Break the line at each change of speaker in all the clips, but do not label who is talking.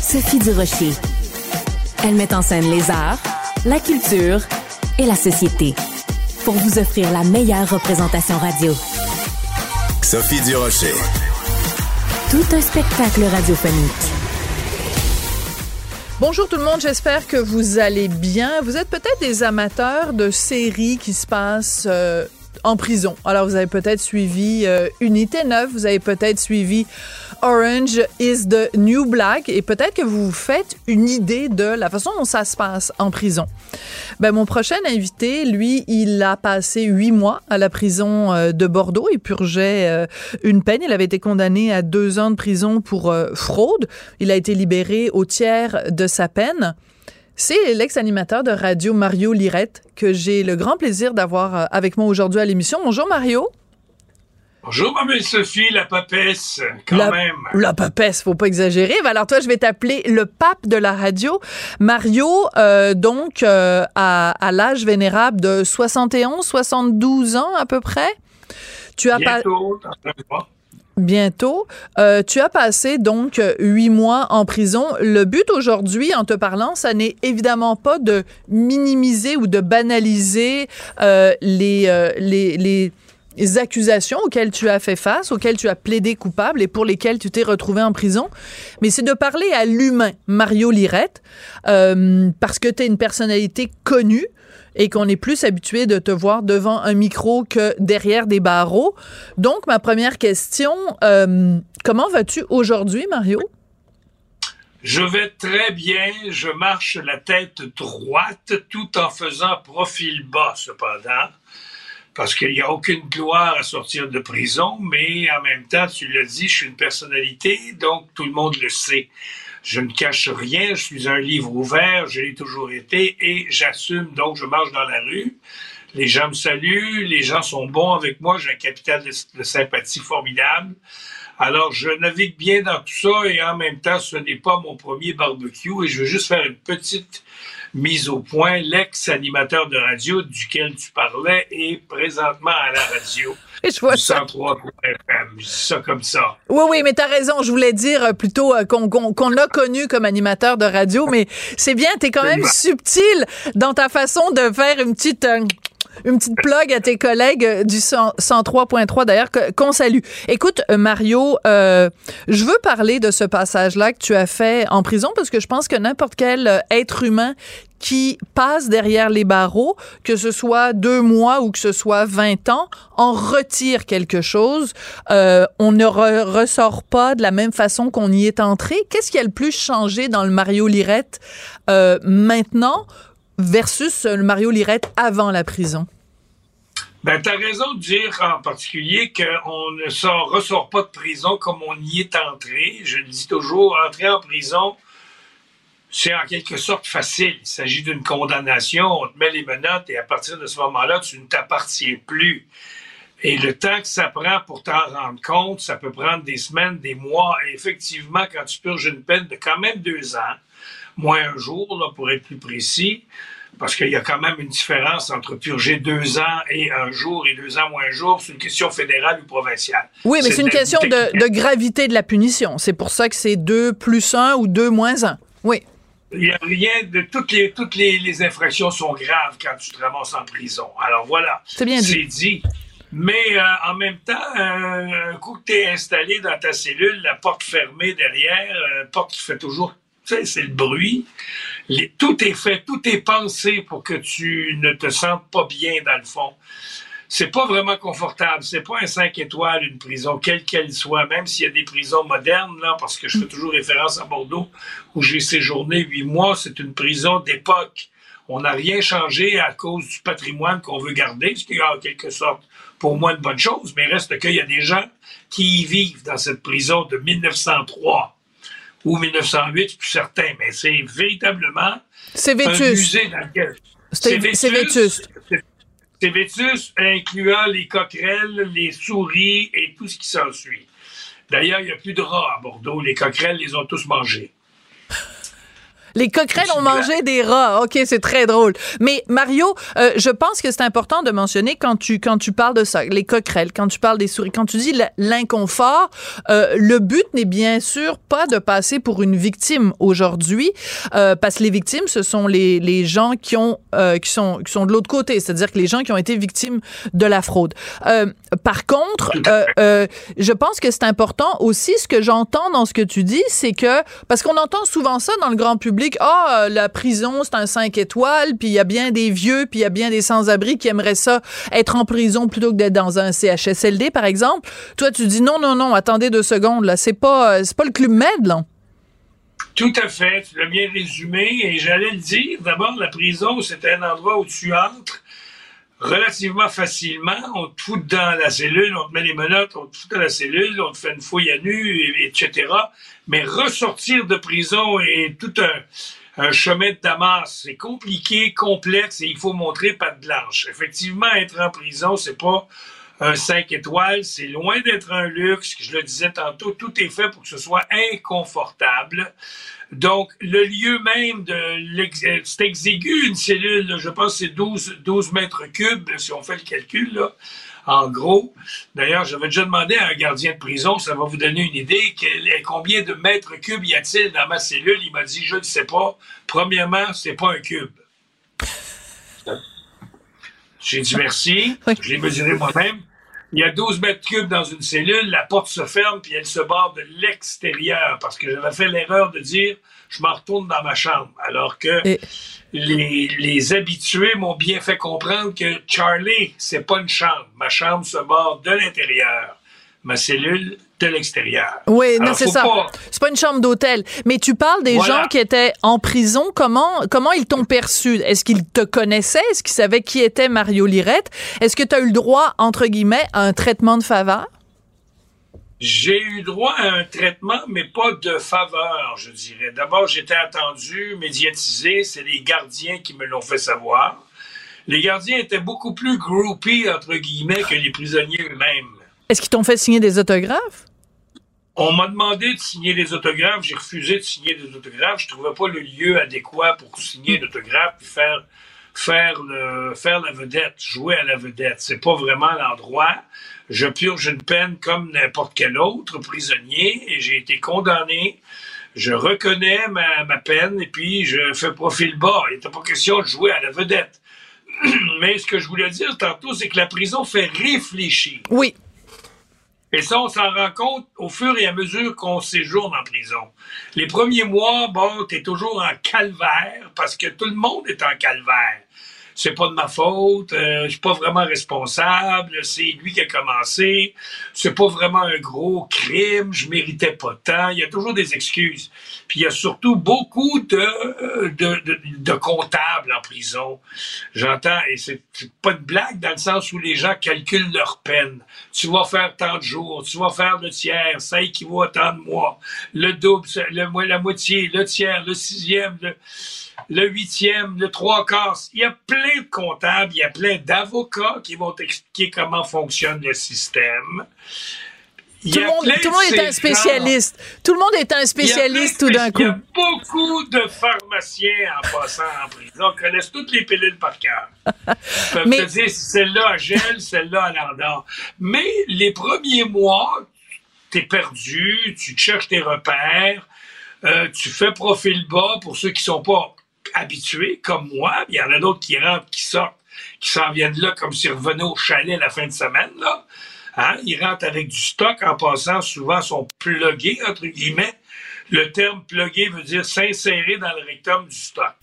Sophie Durocher. Elle met en scène les arts, la culture et la société pour vous offrir la meilleure représentation radio.
Sophie Durocher.
Tout un spectacle radiophonique.
Bonjour tout le monde, j'espère que vous allez bien. Vous êtes peut-être des amateurs de séries qui se passent euh, en prison. Alors, vous avez peut-être suivi euh, Unité 9, vous avez peut-être suivi Orange is the New Black et peut-être que vous vous faites une idée de la façon dont ça se passe en prison. Ben, mon prochain invité, lui, il a passé huit mois à la prison euh, de Bordeaux. Il purgeait euh, une peine. Il avait été condamné à deux ans de prison pour fraude. Il a été libéré au tiers de sa peine. C'est l'ex-animateur de radio Mario Lirette que j'ai le grand plaisir d'avoir euh, avec moi aujourd'hui à l'émission. Bonjour Mario.
Bonjour, ma belle Sophie, la papesse, quand même.
La papesse, faut pas exagérer. Ben, alors toi, je vais t'appeler le pape de la radio. Mario, euh, donc, euh, à, l'âge vénérable de 71, 72 ans à peu près.
Tu as Bientôt, pas
bientôt. Euh, tu as passé donc huit mois en prison. Le but aujourd'hui, en te parlant, ça n'est évidemment pas de minimiser ou de banaliser euh, les, euh, les, les accusations auxquelles tu as fait face, auxquelles tu as plaidé coupable et pour lesquelles tu t'es retrouvé en prison, mais c'est de parler à l'humain Mario Lirette, euh, parce que tu es une personnalité connue, et qu'on est plus habitué de te voir devant un micro que derrière des barreaux. Donc, ma première question, euh, comment vas-tu aujourd'hui, Mario?
Je vais très bien, je marche la tête droite tout en faisant profil bas cependant, parce qu'il n'y a aucune gloire à sortir de prison, mais en même temps, tu l'as dit, je suis une personnalité, donc tout le monde le sait. Je ne cache rien, je suis un livre ouvert, je l'ai toujours été et j'assume, donc je marche dans la rue. Les gens me saluent, les gens sont bons avec moi, j'ai un capital de, sympathie formidable. Alors, je navigue bien dans tout ça et en même temps, ce n'est pas mon premier barbecue et je veux juste faire une petite mise au point. L'ex-animateur de radio duquel tu parlais est présentement à la radio.
Je vois ça.
FM, ça comme ça.
Oui, oui, mais t'as raison. Je voulais dire euh, plutôt euh, qu'on l'a connu comme animateur de radio, mais c'est bien, t'es quand même subtil dans ta façon de faire une petite... Euh, une petite plug à tes collègues du 103.3 d'ailleurs qu'on salue. Écoute Mario, je veux parler de ce passage-là que tu as fait en prison parce que je pense que n'importe quel être humain qui passe derrière les barreaux, que ce soit deux mois ou que ce soit 20 ans, en retire quelque chose. Euh, on ne ressort pas de la même façon qu'on y est entré. Qu'est-ce qui a le plus changé dans le Mario Lirette euh, maintenant? Versus le Mario Lirette avant la prison?
Ben, tu as raison de dire en particulier qu'on ne sort, ressort pas de prison comme on y est entré. Je le dis toujours, entrer en prison, c'est en quelque sorte facile. Il s'agit d'une condamnation, on te met les menottes et à partir de ce moment-là, tu ne t'appartiens plus. Et le temps que ça prend pour t'en rendre compte, ça peut prendre des semaines, des mois. Et effectivement, quand tu purges une peine de quand même deux ans, moins un jour, là, pour être plus précis, parce qu'il y a quand même une différence entre purger deux ans et un jour et deux ans moins un jour. C'est une question fédérale ou provinciale.
Oui, mais c'est une question de, de, gravité de la punition. C'est pour ça que c'est deux plus un ou deux moins un. Oui.
Il n'y a rien de toutes les toutes les, infractions sont graves quand tu te ramasses en prison. Alors voilà.
C'est bien
dit. Mais euh, en même temps, euh, un coup que tu es installé dans ta cellule, la porte fermée derrière, euh, porte qui fait toujours, c'est le bruit. Tout est fait, tout est pensé pour que tu ne te sentes pas bien dans le fond. C'est pas vraiment confortable. C'est pas un 5 étoiles, une prison, quelle qu'elle soit, même s'il y a des prisons modernes, là, parce que je fais toujours référence à Bordeaux, où j'ai séjourné huit mois, c'est une prison d'époque. On n'a rien changé à cause du patrimoine qu'on veut garder, ce qui est en quelque sorte pour moi une bonne chose, mais reste qu'il y a des gens qui y vivent dans cette prison de 1903 ou 1908, je suis plus certain, mais c'est véritablement
C'est
un musée dans lequel...
C'est c'est vétuste.
C'est- C'est vétus, incluant les coquerelles, les souris et tout ce qui s'ensuit. D'ailleurs, il n'y a plus de rats à Bordeaux. Les coquerelles les ont tous mangés.
Les coquerelles ont mangé des rats. OK, c'est très drôle. Mais Mario, euh, je pense que c'est important de mentionner quand tu quand tu parles de ça, les coquerelles, quand tu parles des souris, quand tu dis l'inconfort, euh, le but n'est bien sûr pas de passer pour une victime aujourd'hui, euh, parce que les victimes, ce sont les, les gens qui ont euh, qui sont qui sont de l'autre côté, c'est-à-dire que les gens qui ont été victimes de la fraude. Euh, par contre, euh, euh, je pense que c'est important aussi ce que j'entends dans ce que tu dis, c'est que parce qu'on entend souvent ça dans le grand public, ah la prison c'est un 5 étoiles, puis il y a bien des vieux, puis il y a bien des sans-abri qui aimeraient ça être en prison plutôt que d'être dans un CHSLD par exemple. Toi tu dis non non non, attendez deux secondes là, c'est pas euh, c'est pas le club Med là.
Tout à fait, tu l'as bien résumé et j'allais le dire. D'abord, la prison, c'est un endroit où tu entres relativement facilement. On te fout dans la cellule, on te met les menottes, on te fout dans la cellule, on te fait une fouille à nu, et- etc. Mais ressortir de prison est tout un, un chemin de Damas. C'est compliqué, complexe et il faut montrer patte blanche. Effectivement, être en prison, c'est pas un 5 étoiles, c'est loin d'être un luxe. Je le disais tantôt, tout est fait pour que ce soit inconfortable. Donc, le lieu même de c'est exigu, une cellule, là, je pense que c'est 12, 12 mètres cubes, si on fait le calcul, là, en gros. D'ailleurs, j'avais déjà demandé à un gardien de prison, ça va vous donner une idée, quel- combien de mètres cubes y a-t-il dans ma cellule? Il m'a dit, je ne sais pas. Premièrement, c'est pas un cube. J'ai dit merci. Je l'ai mesuré moi-même. Il y a 12 mètres cubes dans une cellule, la porte se ferme, puis elle se barre de l'extérieur, parce que j'avais fait l'erreur de dire je m'en retourne dans ma chambre, alors que
Et-
les, les habitués m'ont bien fait comprendre que Charlie, c'est pas une chambre. Ma chambre se barre de l'intérieur, ma cellule de l'extérieur.
Oui, non, c'est ça.
pas-
C'est pas une chambre d'hôtel. Mais tu parles des
Voilà.
gens qui étaient en prison. Comment, comment ils t'ont perçu? Est-ce qu'ils te connaissaient? Est-ce qu'ils savaient qui était Mario Lirette? Est-ce que tu as eu le droit, entre guillemets, à un traitement de faveur?
J'ai eu droit à un traitement, mais pas de faveur, je dirais. D'abord, j'étais attendu, médiatisé. C'est les gardiens qui me l'ont fait savoir. Les gardiens étaient beaucoup plus groupies, entre guillemets, que les prisonniers eux-mêmes.
Est-ce qu'ils t'ont fait signer des autographes?
On m'a demandé de signer des autographes. J'ai refusé de signer des autographes. Je trouvais pas le lieu adéquat pour signer d'autographes puis faire, faire, faire la vedette, jouer à la vedette. C'est pas vraiment l'endroit. Je purge une peine comme n'importe quel autre prisonnier et j'ai été condamné. Je reconnais ma, ma peine et puis je fais profil bas. Il n'était pas question de jouer à la vedette. Mais ce que je voulais dire tantôt, c'est que la prison fait réfléchir.
Oui.
Et ça, on s'en rend compte au fur et à mesure qu'on séjourne en prison. Les premiers mois, bon, t'es toujours en calvaire parce que tout le monde est en calvaire. C'est pas de ma faute, euh, je suis pas vraiment responsable, c'est lui qui a commencé, c'est pas vraiment un gros crime, je méritais pas tant, il y a toujours des excuses. Puis il y a surtout beaucoup de, de, de, de comptables en prison. J'entends, et c'est pas de blague dans le sens où les gens calculent leur peine. Tu vas faire tant de jours, tu vas faire le tiers, ça équivaut à tant de mois. Le double, la moitié, le tiers, le sixième, le, le huitième, le trois quarts. Il y a plein de comptables, il y a plein d'avocats qui vont t'expliquer comment fonctionne le système. Il
Tout le monde, tout est un spécialiste. Tout le monde est un spécialiste tout d'un
spéci- Il y
coup.
a beaucoup de pharmaciens en passant en prison qui connaissent toutes les pilules par cœur. Ils peuvent
Mais-
te dire si celle-là à gel, celle-là à l'ardor. Mais les premiers mois, t'es perdu, tu cherches tes repères, euh, tu fais profil bas pour ceux qui sont pas habitués, comme moi. Il y en a d'autres qui rentrent, qui sortent qui s'en viennent là comme s'ils revenaient au chalet la fin de semaine, là. Hein? Ils rentrent avec du stock en passant, souvent sont plugués, entre guillemets. Le terme plugué veut dire s'insérer dans le rectum du stock.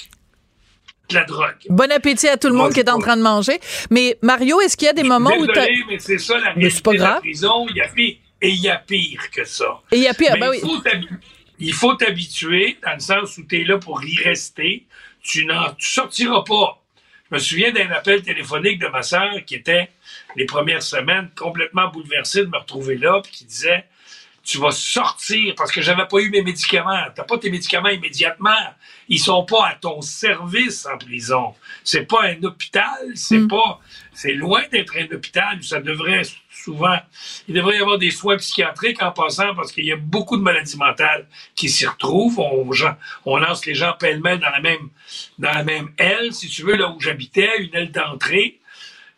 De la drogue.
Bon appétit à tout le monde qui est en train de manger. Mais Mario, est-ce qu'il y a des moments où.
Désolé, mais c'est ça la
Mais pas
réalité de la
grave.
prison. Il y a pire, et il y a pire que ça.
Et il y a pire, ben oui.
il faut il faut t'habituer, dans le sens où tu es là pour y rester. Tu n'en tu sortiras pas. Je me souviens d'un appel téléphonique de ma sœur qui était, les premières semaines, complètement bouleversée de me retrouver là, puis qui disait Tu vas sortir, parce que j'avais pas eu mes médicaments. T'as pas tes médicaments immédiatement. Ils sont pas à ton service en prison. C'est pas un hôpital, c'est
Mm.
pas. C'est loin d'être un hôpital. Ça devrait souvent. Il devrait y avoir des soins psychiatriques en passant parce qu'il y a beaucoup de maladies mentales qui s'y retrouvent. On, lance les gens pêle-mêle dans la même dans la même aile, si tu veux, là où j'habitais, une aile d'entrée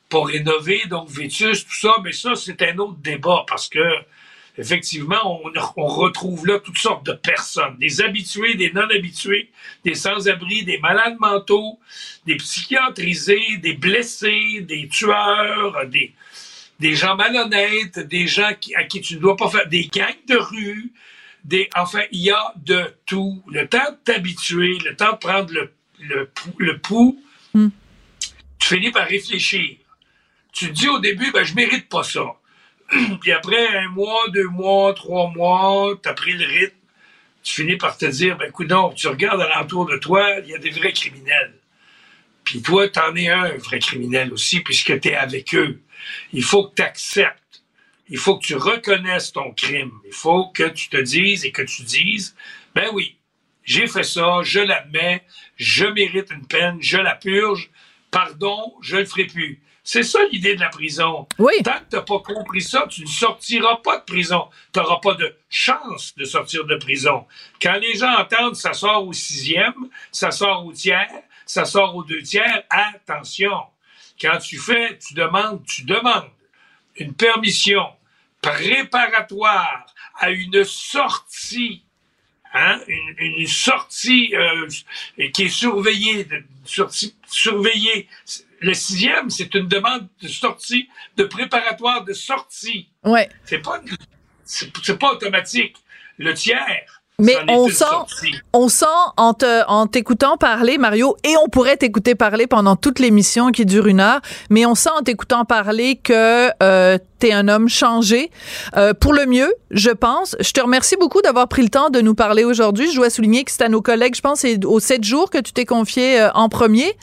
pour rénover, donc Vétus, tout ça. Mais ça, c'est un autre débat parce que effectivement, on, on retrouve là toutes sortes de personnes, des habitués, des non-habitués, des sans-abri, des malades mentaux, des psychiatrisés, des blessés, des tueurs, des, des gens malhonnêtes, des gens qui, à qui tu ne dois pas faire, des gangs de rue, des, enfin, il y a de tout. Le temps de t'habituer, le temps de prendre le, le, le pouls,
Hmm.
tu finis par réfléchir. Tu te dis au début, ben, je mérite pas ça. Puis après un mois, deux mois, trois mois, tu as pris le rythme, tu finis par te dire, ben écoute, donc, tu regardes alentour de toi, il y a des vrais criminels. Puis toi, t'en es un vrai criminel aussi, puisque tu es avec eux. Il faut que tu acceptes. Il faut que tu reconnaisses ton crime. Il faut que tu te dises et que tu dises, ben oui, j'ai fait ça, je l'admets, je mérite une peine, je la purge, pardon, je le ferai plus. C'est ça l'idée de la prison.
Oui.
Tant que tu n'as pas compris ça, tu ne sortiras pas de prison. Tu n'auras pas de chance de sortir de prison. Quand les gens entendent ça sort au sixième, ça sort au tiers, ça sort aux deux tiers, attention. Quand tu fais, tu demandes, tu demandes une permission préparatoire à une sortie Hein, une, une sortie euh, qui est surveillée, de, sortie, surveillée. Le sixième, c'est une demande de sortie, de préparatoire de sortie.
Ouais.
C'est pas, c'est pas automatique. Le tiers,
Mais on sent,
sortie.
on sent en te- en t'écoutant parler, Mario, et on pourrait t'écouter parler pendant toute l'émission qui dure une heure, mais on sent en t'écoutant parler que euh, t'es un homme changé euh, pour le mieux, je pense. Je te remercie beaucoup d'avoir pris le temps de nous parler aujourd'hui. Je dois souligner que c'est à nos collègues, je pense, c'est aux sept jours que tu t'es confié euh, en premier.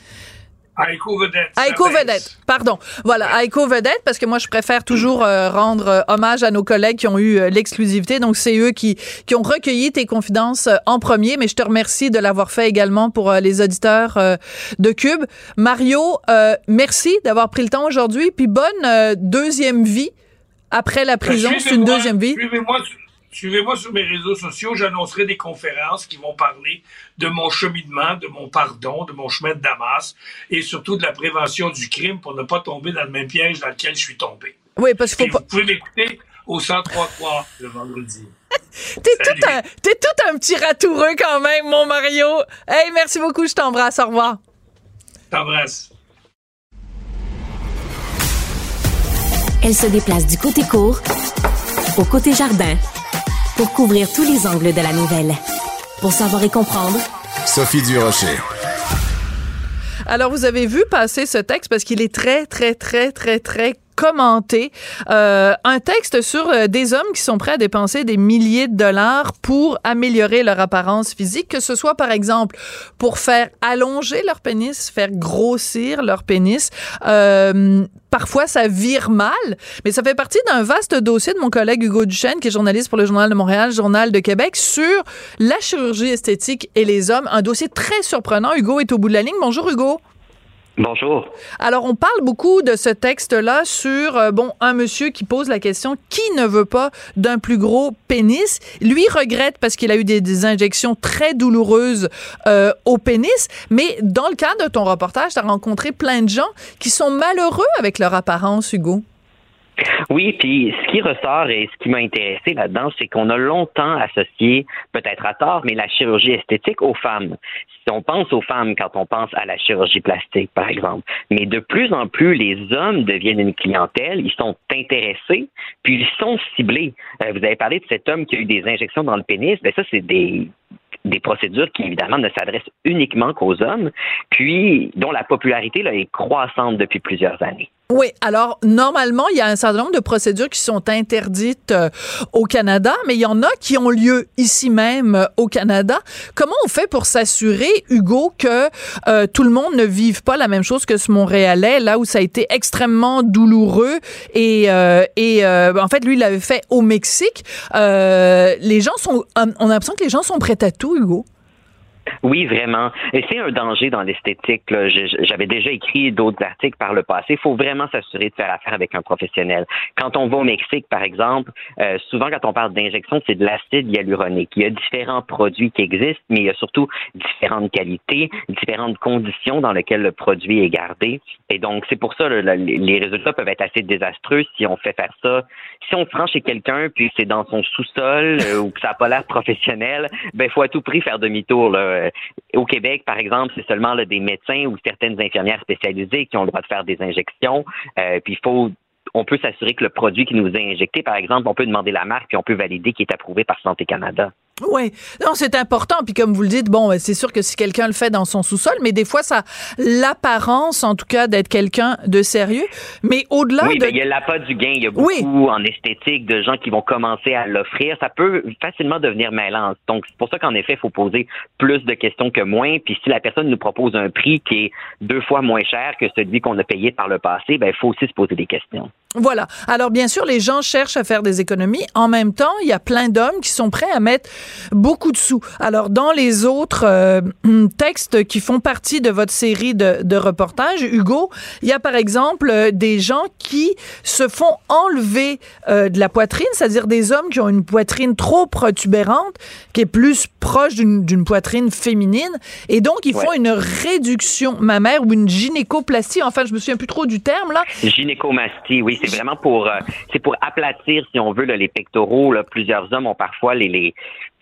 Ça
Éco
baisse.
Vedette, pardon. Voilà, Éco Vedette, parce que moi, je préfère toujours euh, rendre euh, hommage à nos collègues qui ont eu euh, l'exclusivité. Donc, c'est eux qui, qui ont recueilli tes confidences en premier, mais je te remercie de l'avoir fait également pour les auditeurs de Cube. Mario, euh, merci d'avoir pris le temps aujourd'hui, puis bonne deuxième vie après la prison.
Ben,
C'est une deuxième vie.
Suivez-moi sur- suivez-moi sur mes réseaux sociaux. J'annoncerai des conférences qui vont parler de mon cheminement, de mon pardon, de mon chemin de Damas et surtout de la prévention du crime pour ne pas tomber dans le même piège dans lequel je suis tombé.
Oui, parce qu'il
Et
faut
vous
pas...
pouvez m'écouter au 103.3 le vendredi.
T'es tout, un, t'es tout un petit ratoureux quand même, mon Mario. Hey, merci beaucoup, je t'embrasse. Au revoir.
T'embrasse.
Elle se déplace du côté court au côté jardin pour couvrir tous les angles de la nouvelle. Pour savoir et comprendre,
Sophie Durocher.
Alors, vous avez vu passer ce texte parce qu'il est très, très, très, très, très commenté. Euh, un texte sur euh, des hommes qui sont prêts à dépenser des milliers de dollars pour améliorer leur apparence physique, que ce soit par exemple pour faire allonger leur pénis, faire grossir leur pénis. Euh, parfois, ça vire mal, mais ça fait partie d'un vaste dossier de mon collègue Hugo Duchesne, qui est journaliste pour le Journal de Montréal, Journal de Québec, sur la chirurgie esthétique et les hommes. Un dossier très surprenant. Hugo est au bout de la ligne. Bonjour Hugo.
Bonjour.
Alors, on parle beaucoup de ce texte-là sur, euh, bon, un monsieur qui pose la question qui ne veut pas d'un plus gros pénis. Lui regrette parce qu'il a eu des, injections très douloureuses euh, au pénis. Mais dans le cadre de ton reportage, tu as rencontré plein de gens qui sont malheureux avec leur apparence, Hugo.
Oui, puis ce qui ressort et ce qui m'a intéressé là-dedans, c'est qu'on a longtemps associé, peut-être à tort, mais la chirurgie esthétique aux femmes. Si on pense aux femmes quand on pense à la chirurgie plastique, par exemple, mais de plus en plus, les hommes deviennent une clientèle, ils sont intéressés, puis ils sont ciblés. Euh, vous avez parlé de cet homme qui a eu des injections dans le pénis, ben ça, c'est des des procédures qui, évidemment, ne s'adressent uniquement qu'aux hommes, puis dont la popularité là, est croissante depuis plusieurs années.
Oui, alors normalement, il y a un certain nombre de procédures qui sont interdites euh, au Canada, mais il y en a qui ont lieu ici même euh, au Canada. Comment on fait pour s'assurer, Hugo, que euh, tout le monde ne vive pas la même chose que ce Montréalais, là où ça a été extrêmement douloureux et, et en fait, lui, il l'avait fait au Mexique. les gens sont, on a l'impression que les gens sont prêts à tout, Hugo.
Oui, vraiment. Et c'est un danger dans l'esthétique. J'avais déjà écrit d'autres articles par le passé. Il faut vraiment s'assurer de faire affaire avec un professionnel. Quand on va au Mexique, par exemple, euh, souvent quand on parle d'injection, c'est de l'acide hyaluronique. Il y a différents produits qui existent, mais il y a surtout différentes qualités, différentes conditions dans lesquelles le produit est gardé. Et donc, c'est pour ça que les résultats peuvent être assez désastreux si on fait faire ça. Si on se rend chez quelqu'un, puis c'est dans son sous-sol euh, ou que ça n'a pas l'air professionnel, ben faut à tout prix faire demi-tour. Euh, au Québec, par exemple, c'est seulement des médecins ou certaines infirmières spécialisées qui ont le droit de faire des injections. Euh, puis il faut on peut s'assurer que le produit qui nous est injecté, par exemple, on peut demander la marque puis on peut valider qu'il est approuvé par Santé Canada.
Oui, non, c'est important. Puis comme vous le dites, bon, c'est sûr que si quelqu'un le fait dans son sous-sol, mais des fois, ça l'apparence, en tout cas, d'être quelqu'un de sérieux. Mais au-delà
oui,
de...
Oui, il y a l'appât du gain. Il y a beaucoup en esthétique de gens qui vont commencer à l'offrir. Ça peut facilement devenir mêlant. Donc, c'est pour ça qu'en effet, il faut poser plus de questions que moins. Puis si la personne nous propose un prix qui est deux fois moins cher que celui qu'on a payé par le passé, ben, il faut aussi se poser des questions.
Voilà. Alors, bien sûr, les gens cherchent à faire des économies. En même temps, il y a plein d'hommes qui sont prêts à mettre beaucoup de sous. Alors, dans les autres euh, textes qui font partie de votre série de, de reportages, Hugo, il y a par exemple euh, des gens qui se font enlever euh, de la poitrine, c'est-à-dire des hommes qui ont une poitrine trop protubérante, qui est plus proche d'une poitrine féminine, et donc ils font une réduction mammaire ou une gynécoplastie. Enfin, je me souviens plus trop du terme là.
Gynécomastie, oui, c'est vraiment pour c'est pour aplatir, si on veut, les pectoraux. Là. Plusieurs hommes ont parfois les, les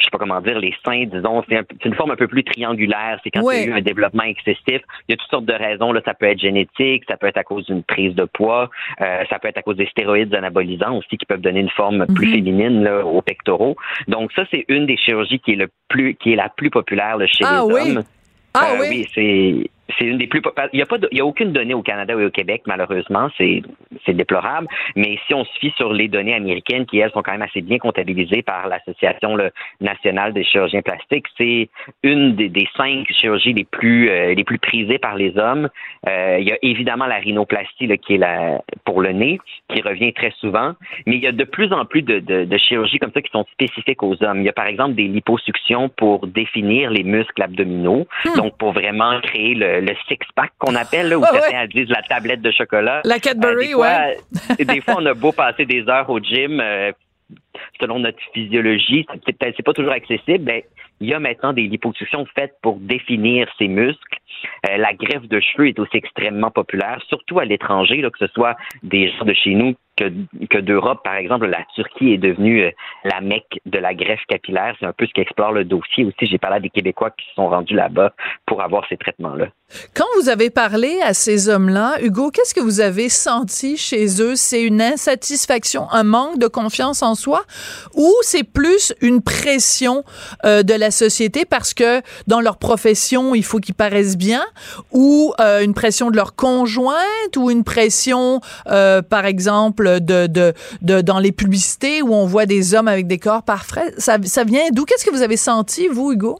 je sais pas comment dire, les seins, disons, c'est une forme un peu plus triangulaire. C'est quand il y a eu un développement excessif. Il y a toutes sortes de raisons. Là, ça peut être génétique, ça peut être à cause d'une prise de poids, euh, ça peut être à cause des stéroïdes anabolisants aussi qui peuvent donner une forme plus mhm. féminine là, aux pectoraux. Donc ça, c'est une des chirurgies qui est le plus, qui est la plus populaire chez
ah
les
hommes. Ah
euh,
oui.
oui c'est c'est une des plus il y a pas il y a aucune donnée au Canada ou au Québec malheureusement c'est c'est déplorable mais si on se fie sur les données américaines qui elles sont quand même assez bien comptabilisées par l'association nationale des chirurgiens plastiques c'est une des, des, cinq chirurgies les plus euh, les plus prisées par les hommes euh, il y a évidemment la rhinoplastie là, qui est la pour le nez qui revient très souvent mais il y a de plus en plus de, de, de chirurgies comme ça qui sont spécifiques aux hommes il y a par exemple des liposuctions pour définir les muscles abdominaux hmm. donc pour vraiment créer le le six-pack qu'on appelle, là, où certains disent la tablette de chocolat.
La Cadbury,
euh,
ouais.
des fois, on a beau passer des heures au gym, euh, selon notre physiologie, c'est pas toujours accessible, mais il y a maintenant des liposuctions faites pour définir ces muscles. Euh, la greffe de cheveux est aussi extrêmement populaire, surtout à l'étranger, que ce soit des gens de chez nous que, d'Europe, par exemple, la Turquie est devenue euh, la mecque de la greffe capillaire. C'est un peu ce qu'explore le dossier aussi. J'ai parlé à des Québécois qui se sont rendus là-bas pour avoir ces traitements-là.
Quand vous avez parlé à ces hommes-là, Hugo, qu'est-ce que vous avez senti chez eux? C'est une insatisfaction, un manque de confiance en soi? Ou c'est plus une pression euh, de la société parce que dans leur profession, il faut qu'ils paraissent bien ou euh, une pression de leur conjointe ou une pression, par exemple, de, de, dans les publicités où on voit des hommes avec des corps parfaits. Ça, ça vient d'où? Qu'est-ce que vous avez senti, vous, Hugo?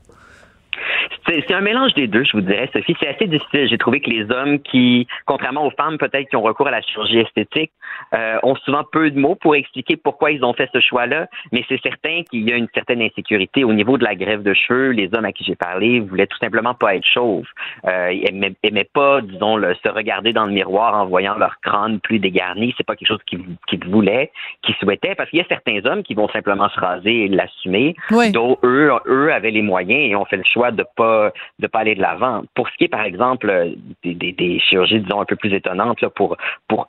C'est un mélange des deux, je vous dirais, Sophie. C'est assez difficile. J'ai trouvé que les hommes qui, contrairement aux femmes peut-être qui ont recours à la chirurgie esthétique, euh, ont souvent peu de mots pour expliquer pourquoi ils ont fait ce choix-là. Mais c'est certain qu'il y a une certaine insécurité au niveau de la greffe de cheveux. Les hommes à qui j'ai parlé voulaient tout simplement pas être chauves. Euh, ils aimaient, pas, disons, le, se regarder dans le miroir en voyant leur crâne plus dégarni. C'est pas quelque chose qu'ils, voulaient, qu'ils souhaitaient, parce qu'il y a certains hommes qui vont simplement se raser et l'assumer. Dont eux, eux avaient les moyens et ont fait le choix de pas pas de pas aller de l'avant. Pour ce qui est, par exemple, euh, des, chirurgies, disons, un peu plus étonnantes pour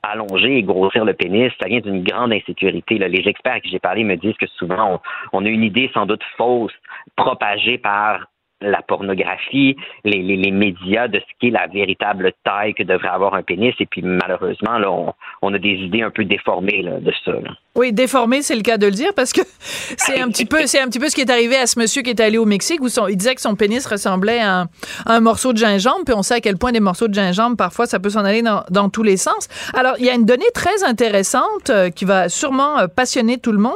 allonger et grossir le pénis, ça vient d'une grande insécurité. Là. Les experts à qui j'ai parlé me disent que souvent, on, on a une idée sans doute fausse, propagée par la pornographie, les, les, les médias de ce qu'est la véritable taille que devrait avoir un pénis. Et puis malheureusement, là, on, on a des idées un peu déformées là, de ça. Là.
Oui, déformé, c'est le cas de le dire, parce que c'est un petit peu, c'est un petit peu ce qui est arrivé à ce monsieur qui est allé au Mexique où son, il disait que son pénis ressemblait à un, à un, morceau de gingembre, puis on sait à quel point des morceaux de gingembre, parfois, ça peut s'en aller dans, dans, tous les sens. Alors, il y a une donnée très intéressante euh, qui va sûrement euh, passionner tout le monde.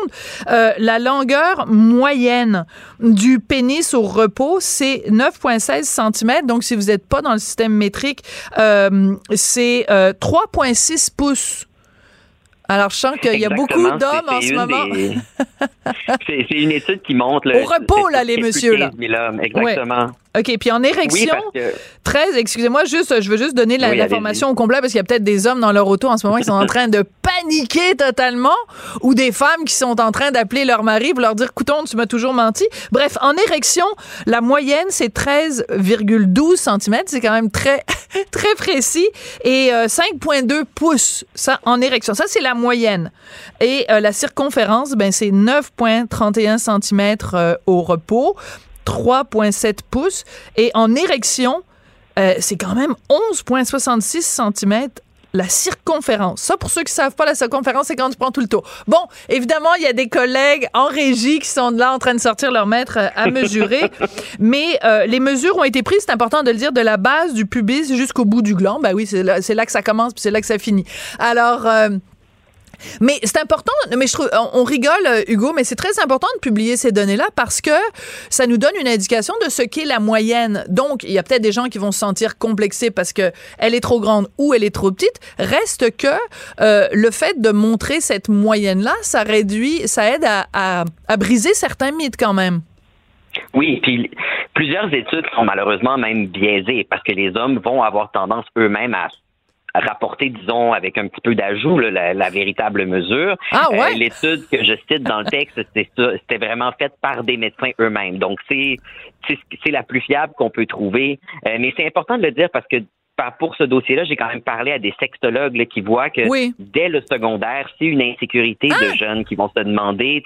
Euh, la longueur moyenne du pénis au repos, c'est 9,16 cm. Donc, si vous n'êtes pas dans le système métrique, euh, c'est 3,6 pouces. Alors, je sens qu'il y a beaucoup d'hommes en ce moment.
Des... c'est une étude qui montre... Le,
Au repos, là, les messieurs, là.
Exactement.
Ouais. OK, puis en érection,
oui, que...
13, excusez-moi, juste, je veux juste donner l'information oui, au complet parce qu'il y a peut-être des hommes dans leur auto en ce moment qui sont en train de paniquer totalement ou des femmes qui sont en train d'appeler leur mari pour leur dire, coutons, tu m'as toujours menti. Bref, en érection, la moyenne, c'est 13,12 cm. C'est quand même très, très précis. Et euh, 5,2 pouces, ça, en érection. Ça, c'est la moyenne. Et euh, la circonférence, ben, c'est 9,31 cm euh, au repos. 3,7 pouces. Et en érection, euh, c'est quand même 11,66 cm la circonférence. Ça, pour ceux qui ne savent pas, la circonférence, c'est quand tu prends tout le tour. Bon, évidemment, il y a des collègues en régie qui sont là en train de sortir leur mètre à mesurer, mais euh, les mesures ont été prises, c'est important de le dire, de la base du pubis jusqu'au bout du gland. Ben oui, c'est là, là, que ça commence, puis c'est là que ça finit. Alors... Euh, mais c'est important, mais on, rigole, Hugo, mais c'est très important de publier ces données-là parce que ça nous donne une indication de ce qu'est la moyenne. Donc, il y a peut-être des gens qui vont se sentir complexés parce que elle est trop grande ou elle est trop petite. Reste que euh, le fait de montrer cette moyenne-là, ça réduit, ça aide à, à briser certains mythes quand même.
Oui, puis plusieurs études sont malheureusement même biaisées parce que les hommes vont avoir tendance eux-mêmes à rapporter, disons, avec un petit peu d'ajout, la, la, véritable mesure.
Ah ouais?
Euh, L'étude que je cite dans le texte, c'était vraiment faite par des médecins eux-mêmes. Donc, c'est la plus fiable qu'on peut trouver. Euh, mais c'est important de le dire parce que pour ce dossier-là, j'ai quand même parlé à des sextologues là, qui voient que
oui.
dès le secondaire, c'est une insécurité
ah!
de jeunes qui vont se demander,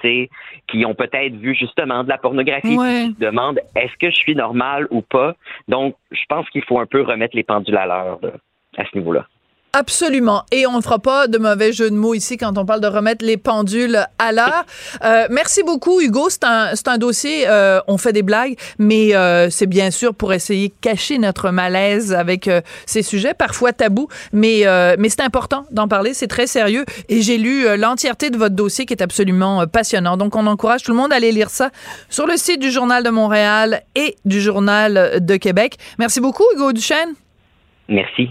qui ont peut-être vu justement de la pornographie,
ouais.
qui se demandent est-ce que je suis normal ou pas? Donc, je pense qu'il faut un peu remettre les pendules à l'heure à ce niveau-là.
Absolument. Et on ne fera pas de mauvais jeu de mots ici quand on parle de remettre les pendules à l'heure. Euh, merci beaucoup, Hugo. C'est un, un dossier, euh, on fait des blagues, mais euh, c'est bien sûr pour essayer de cacher notre malaise avec euh, ces sujets, parfois tabous, mais, euh, mais c'est important d'en parler, c'est très sérieux. Et j'ai lu euh, l'entièreté de votre dossier qui est absolument passionnant. Donc, on encourage tout le monde à aller lire ça sur le site du Journal de Montréal et du Journal de Québec. Merci beaucoup, Hugo Duchesne.
Merci.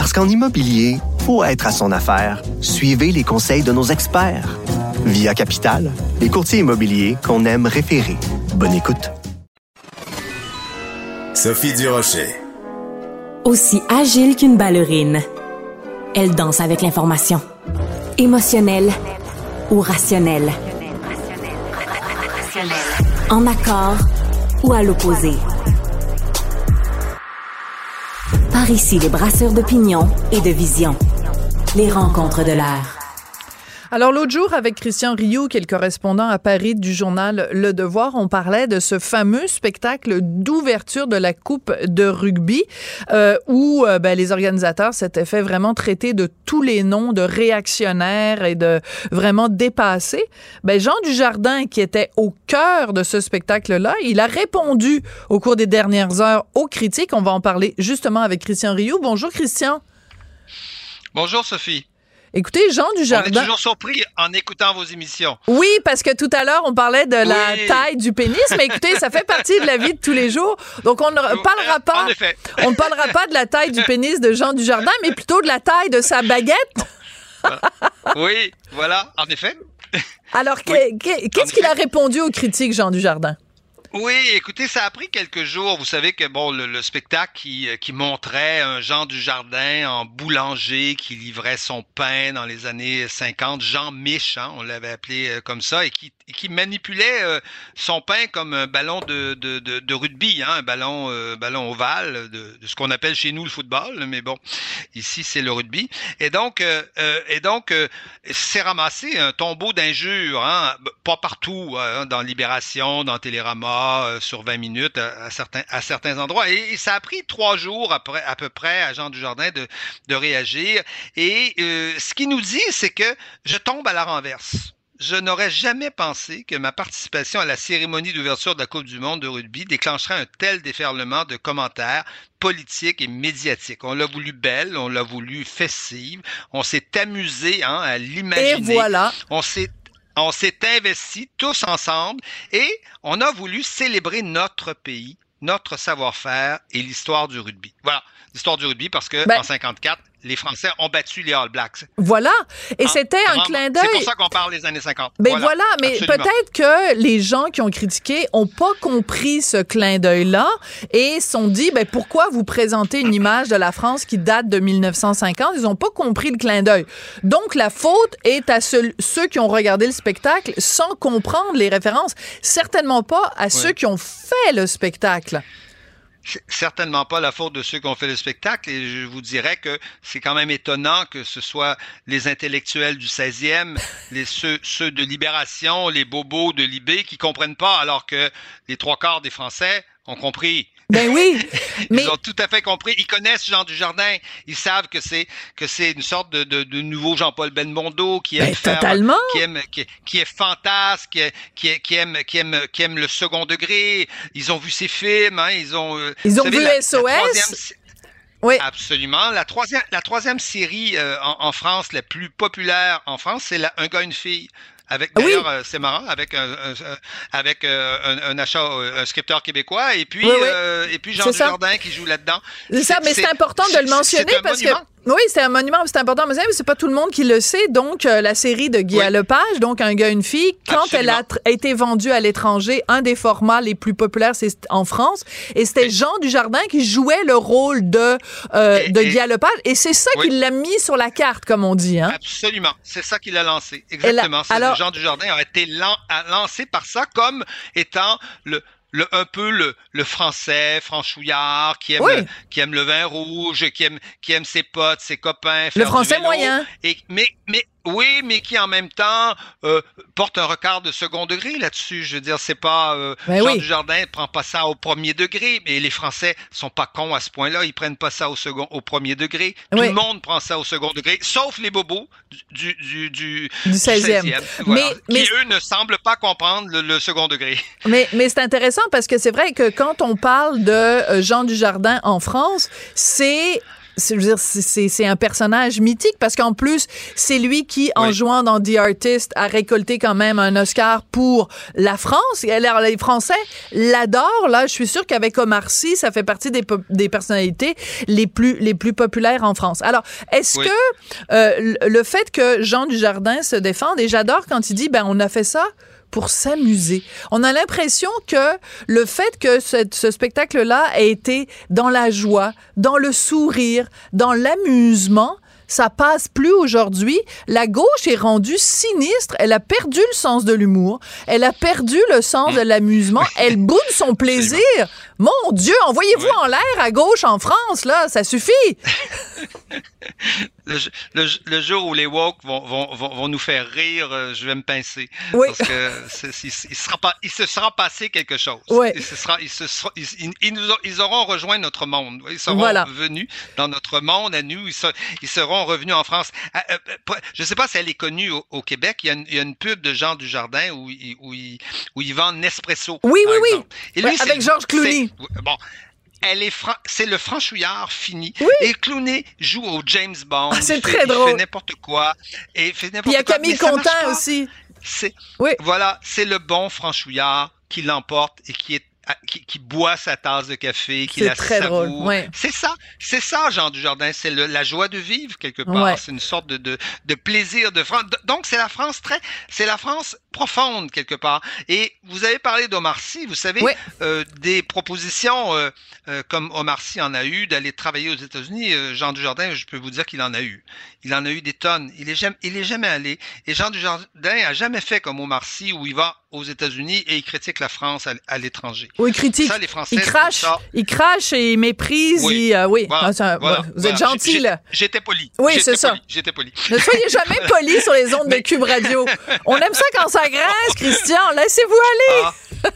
Parce qu'en immobilier, faut être à son affaire. Suivez les conseils de nos experts. Via Capital, les courtiers immobiliers qu'on aime référer. Bonne écoute.
Sophie Durocher.
Aussi agile qu'une ballerine, elle danse avec l'information. Émotionnelle ou rationnelle. En accord ou à l'opposé. Ici, les brasseurs d'opinion et de vision. Les rencontres de l'air.
Alors l'autre jour, avec Christian Rioux, qui est le correspondant à Paris du journal Le Devoir, on parlait de ce fameux spectacle d'ouverture de la Coupe de rugby, euh, où euh, ben, les organisateurs s'étaient fait vraiment traiter de tous les noms de réactionnaires et de vraiment dépassés. Ben, Jean Dujardin, qui était au cœur de ce spectacle-là, il a répondu au cours des dernières heures aux critiques. On va en parler justement avec Christian Rioux. Bonjour Christian.
Bonjour Sophie.
Écoutez, Jean
On est
Dujardin.
toujours surpris en écoutant vos émissions.
Oui, parce que tout à l'heure, on parlait de la taille du pénis, mais écoutez, ça fait partie de la vie de tous les jours. Donc, on ne parlera pas,
En effet.
on ne parlera pas de la taille du pénis de Jean Dujardin, mais plutôt de la taille de sa baguette.
Oui, voilà, en effet.
Alors, que- que- qu'est-ce qu'il a répondu aux critiques, Jean Dujardin?
Oui, écoutez, ça a pris quelques jours. Vous savez que bon, le, le spectacle qui, euh, qui montrait un Jean Dujardin en boulanger qui livrait son pain dans les années 50, Jean Mich, hein, on l'avait appelé euh, comme ça, et qui, qui manipulait euh, son pain comme un ballon de, de, de, de rugby, hein, un ballon, euh, ballon ovale, de, ce qu'on appelle chez nous le football, mais bon, ici c'est le rugby. Et donc, euh, euh, et donc, euh, c'est ramassé un tombeau d'injures, hein, pas partout, hein, dans Libération, dans Télérama, euh, sur 20 minutes, à, à certains, à certains endroits. Et, ça a pris trois jours après, à peu près à Jean Dujardin de, de réagir. Et euh, ce qu'il nous dit, c'est que je tombe à la renverse. Je n'aurais jamais pensé que ma participation à la cérémonie d'ouverture de la Coupe du Monde de rugby déclencherait un tel déferlement de commentaires politiques et médiatiques. On l'a voulu belle, on l'a voulu festive, on s'est amusé hein, à l'imaginer.
Et voilà.
On s'est on s'est investi tous ensemble et on a voulu célébrer notre pays, notre savoir-faire et l'histoire du rugby. Voilà, l'histoire du rugby parce que
Ben-
en 54, les Français ont battu les All Blacks.
Voilà. Et
Hein?
c'était un clin
C'est
d'œil.
pour ça qu'on parle des années 50.
Ben voilà, mais
absolument.
peut-être que les gens qui ont critiqué ont pas compris ce clin d'œil-là et se sont dit, ben pourquoi vous présentez une image de la France qui date de 1950 Ils ont pas compris le clin d'œil. Donc la faute est à ceux qui ont regardé le spectacle sans comprendre les références, certainement pas à ceux qui ont fait le spectacle.
C'est certainement pas la faute de ceux qui ont fait le spectacle et je vous dirais que c'est quand même étonnant que ce soit les intellectuels du 16e, les ceux, ceux de Libération, les bobos de Libé qui comprennent pas alors que les trois quarts des Français ont compris.
Ben oui, mais
Ils ont tout à fait compris. Ils connaissent Jean Dujardin. Ils savent que c'est que c'est une sorte de, de, de nouveau Jean-Paul Belmondo qui aime
Ben,
faire,
totalement.
qui aime qui, qui est fantasque, qui, qui, qui aime qui aime qui aime le second degré. Ils ont vu ses films. Hein, ils ont euh,
Ils ont
savez,
vu
la- la
SOS.
troisième
oui.
Absolument. La troisième, la troisième série euh, en, en France, la plus populaire en France, c'est Un gars, une fille. Avec
Oui.
d'ailleurs, euh, c'est marrant, avec un, un- avec euh, un, un achat, euh, un scripteur québécois, et puis
Oui, oui.
euh, et puis Jean. Dujardin qui joue là-dedans.
C'est ça, mais c'est important de le mentionner parce que oui, c'est un monument, c'est important mais c'est pas tout le monde qui le sait. Donc, euh, la série de Guy
Oui.
Lepage, donc un gars, une fille, quand elle a été vendue à l'étranger, un des formats les plus populaires, c'est en France, et c'était
Oui.
Jean Dujardin qui jouait le rôle de euh,
Et-
de
et-
Guy Lepage, et c'est ça
Oui.
qui l'a mis sur la carte, comme on dit. Hein?
Absolument, c'est ça qu'il a lancé. Exactement.
Alors-
Jean Dujardin a été lan- lancé par ça comme étant le le, un peu le, le français franchouillard qui aime
Oui.
qui aime le vin rouge qui aime qui aime ses potes ses copains
Le français
vélo.
moyen.
et mais mais oui mais qui en même temps euh, porte un regard de second degré là-dessus. Je veux dire c'est pas euh,
Ben
Jean
oui.
Dujardin prend pas ça au premier degré mais les Français sont pas cons à ce point-là. Ils prennent pas ça au second au premier degré. Tout le monde prend ça au second degré sauf les bobos du du du,
Du 16e.
voilà,
Mais- mais-
qui eux ne semblent pas comprendre le, le second degré.
Mais, mais c'est intéressant parce que c'est vrai que quand on parle de euh, Jean Dujardin en France, c'est- je veux dire, c'est- un personnage mythique parce qu'en plus, c'est lui qui, en
Oui.
jouant dans The Artist, a récolté quand même un Oscar pour la France. Et alors, les Français l'adorent. Là, je suis sûre qu'avec Omar Sy, ça fait partie des, des personnalités les plus, les plus populaires en France. Alors, est-ce
Oui.
que euh, le- le fait que Jean Dujardin se défende, et j'adore quand il dit, ben, on a fait ça pour s'amuser. On a l'impression que le fait que ce, ce spectacle-là ait été dans la joie, dans le sourire, dans l'amusement, ça passe plus aujourd'hui. La gauche est rendue sinistre. Elle a perdu le sens de l'humour. Elle a perdu le sens de l'amusement. Elle boude son plaisir. Mon Dieu, envoyez-vous
Oui.
en l'air à gauche en France, là? Ça suffit.
le, le, le jour où les woke vont, vont, vont, vont nous faire rire euh, je vais me pincer
Oui.
parce que il, il sera pas il se sera passé quelque chose
Ouais.
il se sera il se sera- ils, nous ont- ils auront rejoint notre monde ils seront
Voilà.
venus dans notre monde à nous ils, se- ils seront revenus en France Ah, euh, euh, je sais pas si elle est connue au, au Québec il y, a une, il y a une pub de Jean Dujardin où il, où il, où il vend Nespresso
Oui,
par
oui, oui.
Et
Ouais,
c'est
avec Georges Clooney.
Bon, elle est fran- c'est le franchouillard fini. Et Clooney joue au James Bond.
Ah, c'est très
fait- Il
drôle.
fait n'importe quoi. Et il fait n'importe
Puis il y a Camille
pas.
aussi.
C'est voilà, c'est le bon franchouillard qui l'emporte et qui est qui, qui boit sa tasse de café, qui
C'est
la
très
savoure.
drôle, ouais.
C'est ça, c'est ça, Jean Dujardin, c'est le- la joie de vivre quelque part.
Ouais.
C'est une sorte de, de, de plaisir de France. Donc c'est la France très, c'est la France profonde quelque part. Et vous avez parlé d'Omar Sy, vous savez, euh, des propositions euh, euh, comme Omar Sy en a eu d'aller travailler aux États-Unis. euh, Jean Dujardin, je peux vous dire qu'il en a eu. Il en a eu des tonnes. Il est jamais, il est jamais allé. Et Jean Dujardin a jamais fait comme Omar Sy où il va aux États-Unis et il critique la France à, à l'étranger.
Oui, il critique.
Ça, les Français,
il crache,
ça-
il crache et il méprise.
Oui.
euh, oui.
Voilà,
Ah,
voilà,
vous êtes gentil, là.
J'étais poli.
Oui, c'est ça.
J'étais poli.
Ne soyez jamais poli sur les ondes de Cube Radio. On aime ça quand ça grince, Christian. Laissez-vous aller.
Ah,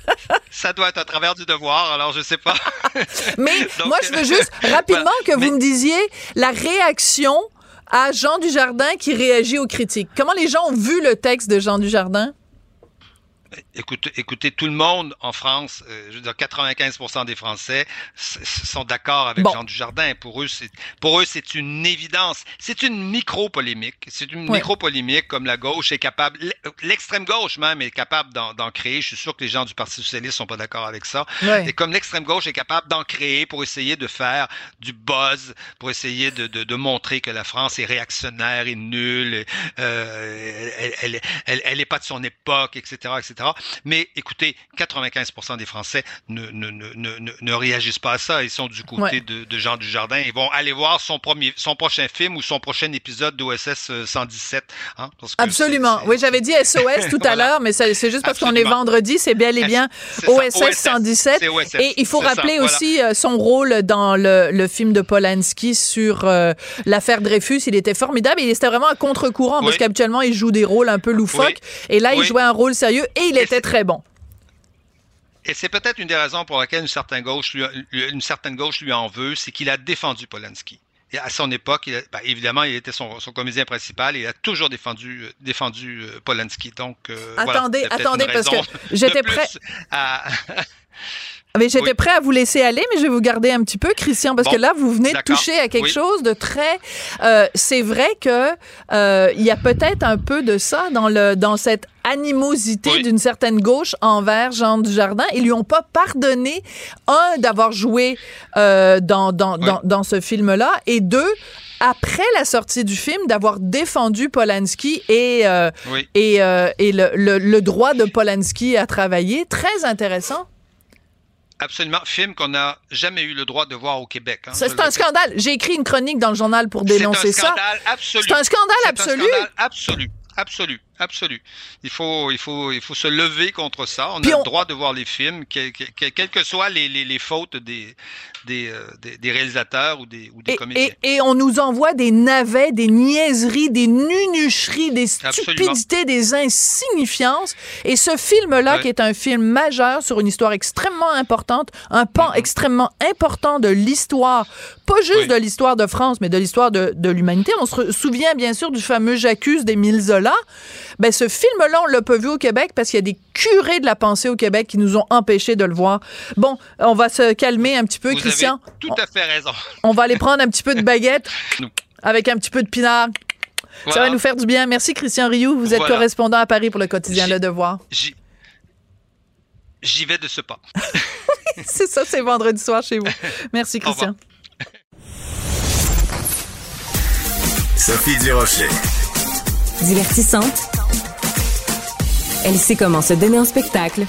ça doit être à travers du devoir, alors je sais pas.
Mais
Donc,
moi, je veux juste rapidement
voilà.
que vous me disiez la réaction à Jean Dujardin qui réagit aux critiques. Comment les gens ont vu le texte de Jean Dujardin?
Écoutez, écoutez, tout le monde en France, euh, je veux dire 95% des Français sont d'accord avec
Bon.
Jean Dujardin. Pour eux, c'est pour eux c'est une évidence. C'est une micro polémique. C'est une
Ouais.
micro polémique comme la gauche est capable, l'extrême gauche même est capable d'en créer. Je suis sûr que les gens du Parti socialiste sont pas d'accord avec ça.
Ouais.
Et comme l'extrême gauche est capable d'en créer pour essayer de faire du buzz, pour essayer de, de, de montrer que la France est réactionnaire et nulle, euh, elle, elle, elle, elle pas de son époque, etc., etc. Mais écoutez, 95% des Français ne, ne, ne, ne, réagissent pas à ça. Ils sont du côté
Ouais.
de, de Jean Dujardin. Ils vont aller voir son premier, son prochain film ou son prochain épisode d'OSS euh, 117. Hein, parce que
Absolument. Oui, j'avais dit SOS tout à
Voilà.
l'heure, mais c'est juste parce qu'on est vendredi, c'est bel et bien OSS
OSS,
117.
c'est OSS,
Et il faut
ça,
rappeler
voilà.
aussi euh, son rôle dans le, le film de Polanski sur euh, l'affaire Dreyfus. Il était formidable et c'était vraiment à contre-courant parce qu'habituellement, il joue des rôles un peu loufoques. Et là, il jouait un rôle sérieux et il était très bon.
Et c'est peut-être une des raisons pour laquelle une certaine gauche lui, une certaine gauche lui en veut, c'est qu'il a défendu Polanski. Et à son époque, il a- ben, évidemment, il était son, son comédien principal et il a toujours défendu, défendu euh, Polanski. Donc, euh,
Attendez, attendez, parce que j'étais prêt-
à-
Mais j'étais
Oui.
prêt à vous laisser aller, mais je vais vous garder un petit peu, Christian, parce
Bon,
que là, vous venez de toucher à quelque
Oui.
chose de très. euh, c'est vrai que euh, il y a peut-être un peu de ça dans le dans cette animosité d'une certaine gauche envers Jean Dujardin. Ils lui ont pas pardonné un d'avoir joué euh, dans dans, dans dans ce film-là, et deux après la sortie du film, d'avoir défendu Polanski et, euh,
Oui.
et, euh, et le, le- le droit de Polanski à travailler. Très intéressant.
Absolument, film qu'on n'a jamais eu le droit de voir au Québec. hein.
C'est un
le-
scandale. J'ai écrit une chronique dans le journal pour
C'est un
dénoncer ça.
scandale absolu.
C'est un scandale
C'est
absolu.
Un scandale absolu. Absolu, absolu. Il faut, il faut, il faut se lever contre ça. On
Puis
a
on-
le droit de voir les films, que- que- que- quelles que soient les, les, les fautes des, des, euh, des, des réalisateurs ou des, ou des
Et,
comédiens.
et- et on nous envoie des navets, des niaiseries, des nunucheries, des stupidités, des insignifiances. Et ce film-là,
Ouais.
qui est un film majeur sur une histoire extrêmement importante, un pan
Mm-hmm.
extrêmement important de l'histoire, pas juste de l'histoire de France, mais de l'histoire de, de l'humanité. On se souvient bien sûr du fameux J'accuse d'Émile Zola. Ben, ce film-là, on l'a pas vu au Québec parce qu'il y a des curés de la pensée au Québec qui nous ont empêchés de le voir. Bon, on va se calmer un petit peu,
Vous
Christian.
avez tout à fait raison.
On va aller prendre un petit peu de baguette avec un petit peu de pinard. Ça va nous faire du bien. Merci, Christian Rioux. Vous êtes
Voilà.
correspondant à Paris pour le quotidien Le Devoir.
J'y vais de ce pas.
c'est ça, c'est vendredi soir chez vous. Merci. Christian.
Sophie Durocher.
Divertissante. Elle sait comment se donner en spectacle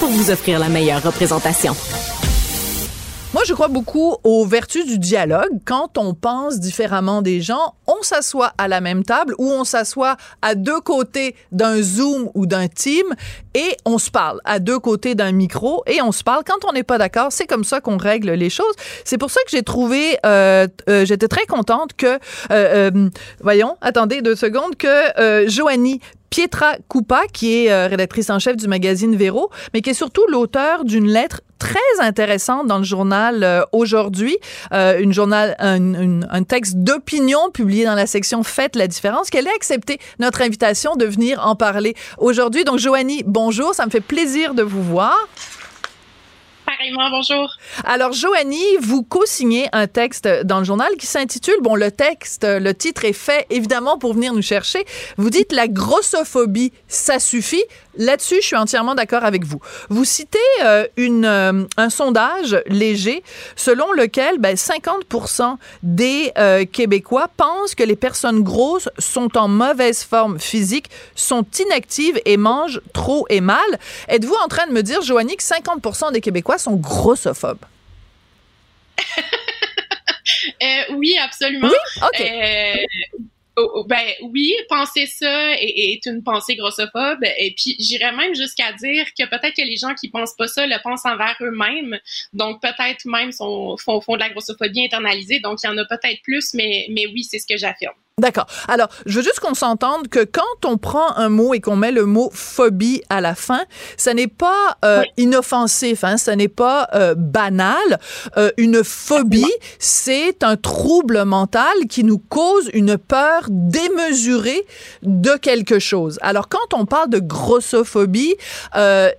pour vous offrir la meilleure représentation.
Moi, je crois beaucoup aux vertus du dialogue. Quand on pense différemment des gens, on s'assoit à la même table ou on s'assoit à deux côtés d'un Zoom ou d'un Team et on se parle à deux côtés d'un micro et on se parle. Quand on n'est pas d'accord, c'est comme ça qu'on règle les choses. C'est pour ça que j'ai trouvé, euh, euh, j'étais très contente que, euh, voyons, attendez deux secondes, que Joanie Pietra Coupa, qui est euh, rédactrice en chef du magazine Véro, mais qui est surtout l'auteur d'une lettre très intéressante dans le journal euh, aujourd'hui, euh, une journal, un, un texte d'opinion publié dans la section Faites la différence, qu'elle a accepté notre invitation de venir en parler aujourd'hui. Donc, Joanie, bonjour, ça me fait plaisir de vous voir.
Bonjour.
Alors, Joanie, vous co-signez un texte dans le journal qui s'intitule, bon, le texte, le titre est fait évidemment pour venir nous chercher. Vous dites la grossophobie, ça suffit. Là-dessus, je suis entièrement d'accord avec vous. Vous citez euh, une, euh, un sondage léger selon lequel ben, 50% des euh, Québécois pensent que les personnes grosses sont en mauvaise forme physique, sont inactives et mangent trop et mal. Êtes-vous en train de me dire, Joanie, que 50% des Québécois sont grossophobes?
oui, absolument.
Oui? OK.
Ben oui, penser ça est, est, une pensée grossophobe. Et puis j'irais même jusqu'à dire que peut-être que les gens qui pensent pas ça le pensent envers eux-mêmes. Donc peut-être même sont, font, font de la grossophobie internalisée. Donc il y en a peut-être plus, mais, mais oui, c'est ce que j'affirme.
D'accord. Alors, je veux juste qu'on s'entende que quand on prend un mot et qu'on met le mot phobie à la fin, ça n'est pas euh, inoffensif, hein, ça n'est pas euh, banal. Euh, une phobie, c'est un trouble mental qui nous cause une peur démesurée de quelque chose. Alors, quand on parle de grossophobie,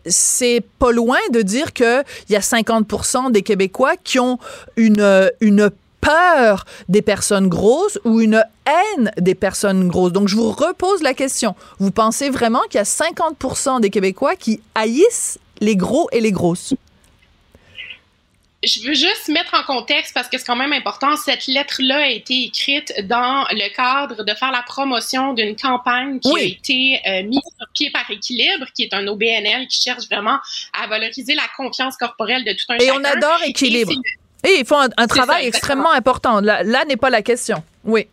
c'est pas loin de dire que il y a 50% des Québécois qui ont une une peur des personnes grosses ou une haine des personnes grosses. Donc, je vous repose la question. Vous pensez vraiment qu'il y a 50% des Québécois qui haïssent les gros et les grosses?
je veux juste mettre en contexte parce que c'est quand même important. Cette lettre-là a été écrite dans le cadre de faire la promotion d'une campagne qui a été euh, mise sur pied par Équilibre, qui est un OBNL qui cherche vraiment à valoriser la confiance corporelle de tout un
Et on adore Équilibre. Et ils font un, travail extrêmement important. Là, là n'est pas la question. Oui.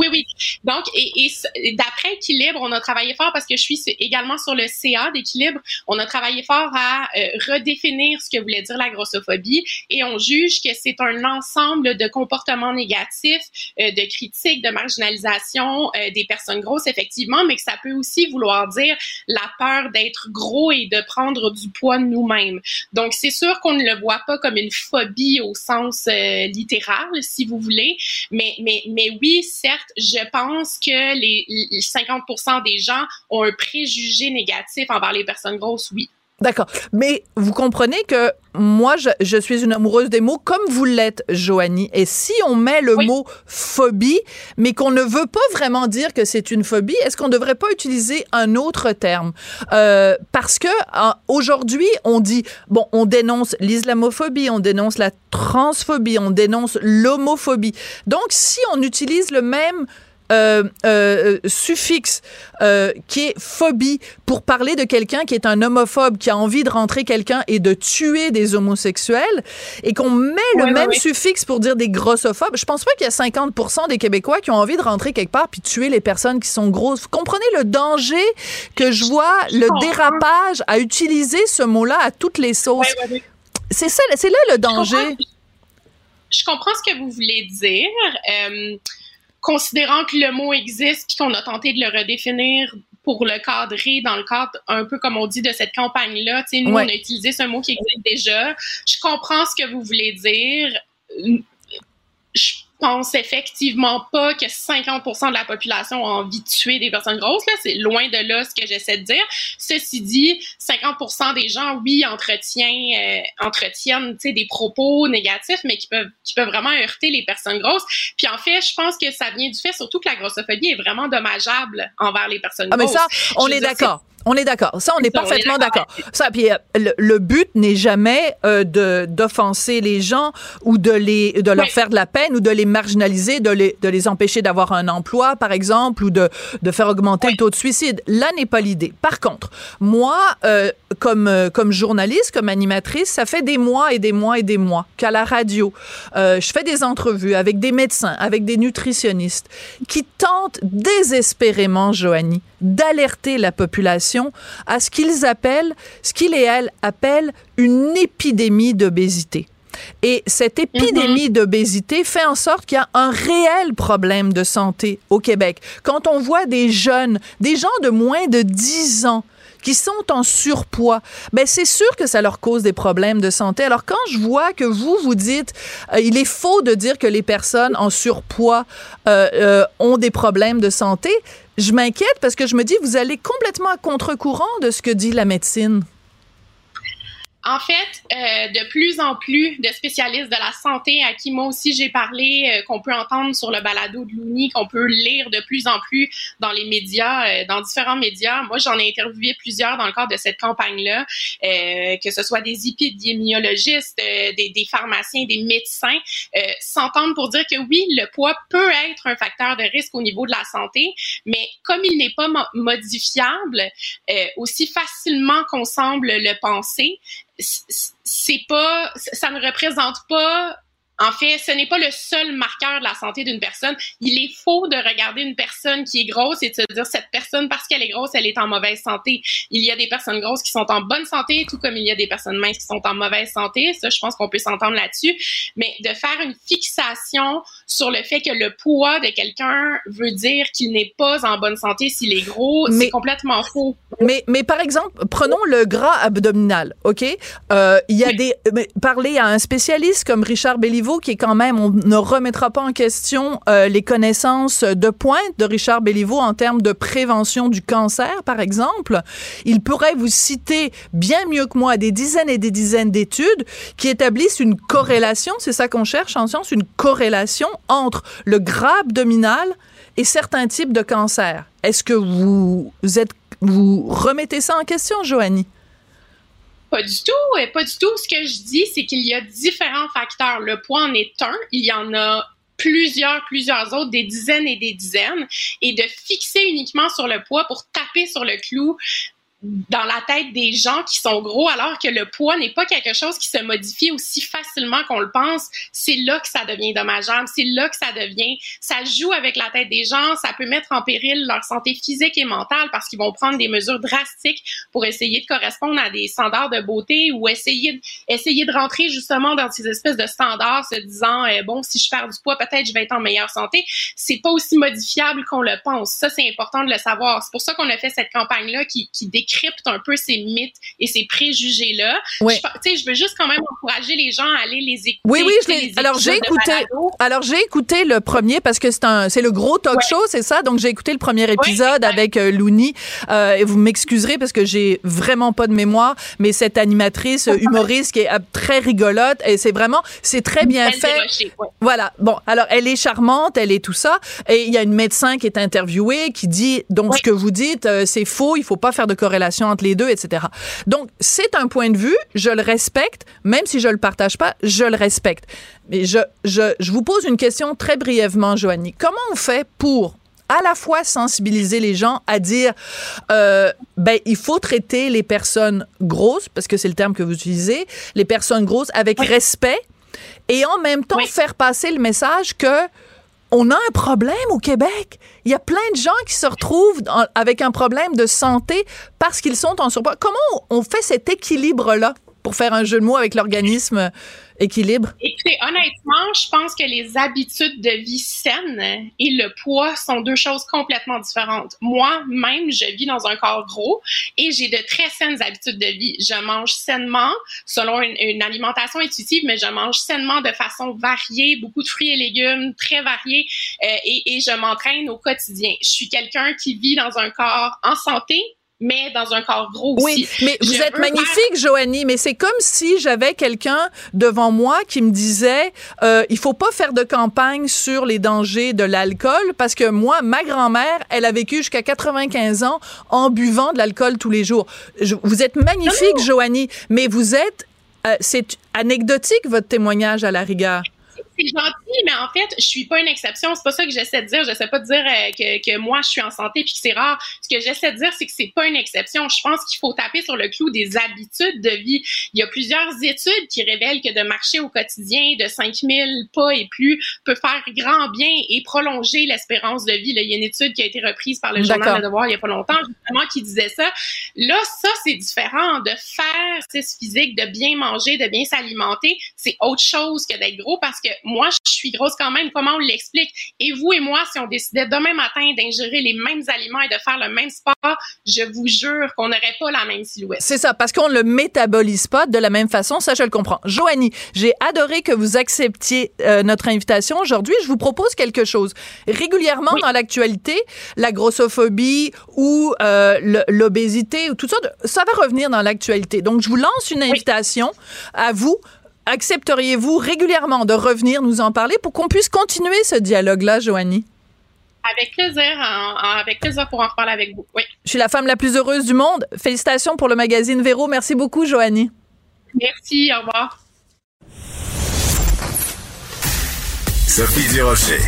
Oui, oui. Donc, et, et d'après Équilibre, on a travaillé fort parce que je suis également sur le CA d'Équilibre. On a travaillé fort à euh, redéfinir ce que voulait dire la grossophobie et on juge que c'est un ensemble de comportements négatifs, euh, de critiques, de marginalisation euh, des personnes grosses, effectivement, mais que ça peut aussi vouloir dire la peur d'être gros et de prendre du poids nous-mêmes. Donc, c'est sûr qu'on ne le voit pas comme une phobie au sens littéral, si vous voulez, mais, mais, mais oui, certes, je pense que les, 50% des gens ont un préjugé négatif envers les personnes grosses, oui.
D'accord. Mais vous comprenez que moi, je, suis une amoureuse des mots comme vous l'êtes, Joanie. Et si on met le mot phobie, mais qu'on ne veut pas vraiment dire que c'est une phobie, est-ce qu'on ne devrait pas utiliser un autre terme? Euh, parce que aujourd'hui, on dit, bon, on dénonce l'islamophobie, on dénonce la transphobie, on dénonce l'homophobie. Donc, si on utilise le même euh, euh, suffixe euh, qui est phobie pour parler de quelqu'un qui est un homophobe, qui a envie de rentrer quelqu'un et de tuer des homosexuels, et qu'on met le même suffixe pour dire des grossophobes, je pense pas qu'il y a 50 des Québécois qui ont envie de rentrer quelque part puis tuer les personnes qui sont grosses. Vous comprenez le danger que je vois, le dérapage à utiliser ce mot-là à toutes les sauces. c'est ça, c'est là le danger.
Je comprends, ce que vous voulez dire. Euh, considérant que le mot existe puis qu'on a tenté de le redéfinir pour le cadrer dans le cadre un peu comme on dit de cette campagne-là. Tu sais, nous, on a utilisé ce mot qui existe déjà. Je comprends ce que vous voulez dire. Je pense effectivement pas que 50% de la population a envie de tuer des personnes grosses. Là, c'est loin de là ce que j'essaie de dire. Ceci dit, 50% des gens, oui, entretiennent, euh, entretiennent, des propos négatifs, mais qui peuvent, qui peuvent vraiment heurter les personnes grosses. Puis en fait, je pense que ça vient du fait surtout que la grossophobie est vraiment dommageable envers les personnes grosses.
Ah, mais ça, on est d'accord. On est d'accord. Ça, on est, parfaitement d'accord. Ça, puis euh, le, but n'est jamais euh, de d'offenser les gens ou de les de leur faire de la peine ou de les marginaliser, de les de les empêcher d'avoir un emploi, par exemple, ou de de faire augmenter le taux de suicide. Là n'est pas l'idée. Par contre, moi, euh, comme euh, comme journaliste, comme animatrice, ça fait des mois et des mois et des mois qu'à la radio, je fais des entrevues avec des médecins, avec des nutritionnistes qui tentent désespérément, Joanie, d'alerter la population à ce qu'ils appellent, ce qu'ils et elles appellent une épidémie d'obésité. Et cette épidémie mhm. d'obésité fait en sorte qu'il y a un réel problème de santé au Québec. Quand on voit des jeunes, des gens de moins de 10 ans, qui sont en surpoids, ben c'est sûr que ça leur cause des problèmes de santé. Alors quand je vois que vous vous dites, euh, il est faux de dire que les personnes en surpoids euh, euh, ont des problèmes de santé, je m'inquiète parce que je me dis, vous allez complètement à contre-courant de ce que dit la médecine.
En fait, euh, de plus en plus de spécialistes de la santé à qui moi aussi j'ai parlé, euh, qu'on peut entendre sur le balado de l'UNI, qu'on peut lire de plus en plus dans les médias, euh, dans différents médias. Moi, j'en ai interviewé plusieurs dans le cadre de cette campagne-là, euh, que ce soit des épidémiologistes, des, des, pharmaciens, des médecins, s'entendent pour dire que oui, le poids peut être un facteur de risque au niveau de la santé, mais comme il n'est pas modifiable aussi facilement qu'on semble le penser, c'est pas, ça ne représente pas en fait, ce n'est pas le seul marqueur de la santé d'une personne. Il est faux de regarder une personne qui est grosse et de se dire cette personne, parce qu'elle est grosse, elle est en mauvaise santé. Il y a des personnes grosses qui sont en bonne santé, tout comme il y a des personnes minces qui sont en mauvaise santé. Ça, je pense qu'on peut s'entendre là-dessus. Mais de faire une fixation sur le fait que le poids de quelqu'un veut dire qu'il n'est pas en bonne santé s'il est gros, c'est complètement faux.
Mais, mais par exemple, prenons le gras abdominal, OK? Euh, il y a des... Parler à un spécialiste comme Richard Béliveau qui est quand même, on ne remettra pas en question euh, les connaissances de pointe de Richard Béliveau en termes de prévention du cancer, par exemple. Il pourrait vous citer bien mieux que moi des dizaines et des dizaines d'études qui établissent une corrélation, c'est ça qu'on cherche en science, une corrélation entre le gras abdominal et certains types de cancers. Est-ce que vous êtes, vous remettez ça en question, Joanie?
Pas du tout, et pas du tout. Ce que je dis, c'est qu'il y a différents facteurs. Le poids en est un. Il y en a plusieurs, plusieurs autres, des dizaines et des dizaines, et de fixer uniquement sur le poids pour taper sur le clou dans la tête des gens qui sont gros, alors que le poids n'est pas quelque chose qui se modifie aussi facilement qu'on le pense. C'est là que ça devient dommageable. C'est là que ça devient, ça joue avec la tête des gens. Ça peut mettre en péril leur santé physique et mentale parce qu'ils vont prendre des mesures drastiques pour essayer de correspondre à des standards de beauté ou essayer de, essayer de rentrer justement dans ces espèces de standards, se disant euh, bon, si je perds du poids, peut-être je vais être en meilleure santé. C'est pas aussi modifiable qu'on le pense. Ça, c'est important de le savoir. C'est pour ça qu'on a fait cette campagne-là qui, qui décrypte un peu ces mythes et ces préjugés-là. Oui. Je, je veux juste quand même encourager les gens à aller les écouter.
Oui, oui, je alors j'ai écouté. Alors j'ai écouté le premier parce que c'est un, c'est le gros talk show, c'est ça? Donc j'ai écouté le premier épisode avec euh, Louni. Euh, et vous m'excuserez parce que j'ai vraiment pas de mémoire, mais cette animatrice humoriste qui est euh, très rigolote et c'est vraiment, c'est très bien fait. Voilà. Bon, alors elle est charmante, elle est tout ça. Et il y a une médecin qui est interviewée qui dit donc ce que vous dites, euh, c'est faux. Il faut pas faire de corrélation entre les deux, etc. Donc, c'est un point de vue, je le respecte, même si je le partage pas, je le respecte. Mais je, je, je vous pose une question très brièvement, Joanie. Comment on fait pour à la fois sensibiliser les gens à dire euh, ben il faut traiter les personnes grosses parce que c'est le terme que vous utilisez les personnes grosses avec respect et en même temps faire passer le message que on a un problème au Québec. Il y a plein de gens qui se retrouvent avec un problème de santé parce qu'ils sont en surpoids. Comment on fait cet équilibre-là pour faire un jeu de mots avec l'organisme? Équilibre?
Écoutez, honnêtement, je pense que les habitudes de vie saines et le poids sont deux choses complètement différentes. Moi-même, je vis dans un corps gros et j'ai de très saines habitudes de vie. Je mange sainement selon une, alimentation intuitive, mais je mange sainement de façon variée, beaucoup de fruits et légumes, très variés, euh, et, et je m'entraîne au quotidien. Je suis quelqu'un qui vit dans un corps en santé, mais dans un corps gros
aussi. Oui, mais vous êtes magnifique, Joanie, mais c'est comme si j'avais quelqu'un devant moi qui me disait euh, il faut pas faire de campagne sur les dangers de l'alcool parce que moi, ma grand-mère, elle a vécu jusqu'à 95 ans en buvant de l'alcool tous les jours. vous êtes magnifique, Joanie, mais vous êtes... Euh, c'est anecdotique, votre témoignage à la rigueur
c'est gentil, mais en fait, je suis pas une exception. C'est pas ça que j'essaie de dire. J'essaie pas de dire euh, que, que, moi, je suis en santé puis que c'est rare. Ce que j'essaie de dire, c'est que c'est pas une exception. Je pense qu'il faut taper sur le clou des habitudes de vie. Il y a plusieurs études qui révèlent que de marcher au quotidien de 5000 pas et plus peut faire grand bien et prolonger l'espérance de vie. Là, il y a une étude qui a été reprise par le journal Le Devoir il y a pas longtemps, justement, qui disait ça. Là, ça, c'est différent. De faire ce physique, de bien manger, de bien s'alimenter, c'est autre chose que d'être gros parce que moi, je suis grosse quand même. Comment on l'explique? Et vous et moi, si on décidait demain matin d'ingérer les mêmes aliments et de faire le même sport, je vous jure qu'on n'aurait pas la même silhouette.
C'est ça, parce qu'on le métabolise pas de la même façon. Ça, je le comprends. Joanie, j'ai adoré que vous acceptiez euh, notre invitation aujourd'hui. Je vous propose quelque chose. Régulièrement dans l'actualité, la grossophobie ou euh, l'obésité ou tout ça, ça va revenir dans l'actualité. Donc, je vous lance une invitation à vous accepteriez-vous régulièrement de revenir nous en parler pour qu'on puisse continuer ce dialogue-là, Joanie?
Avec plaisir, avec plaisir pour en reparler avec vous. Oui.
Je suis la femme la plus heureuse du monde. Félicitations pour le magazine Véro. Merci beaucoup, Joanie.
Merci, au revoir.
Sophie Durocher.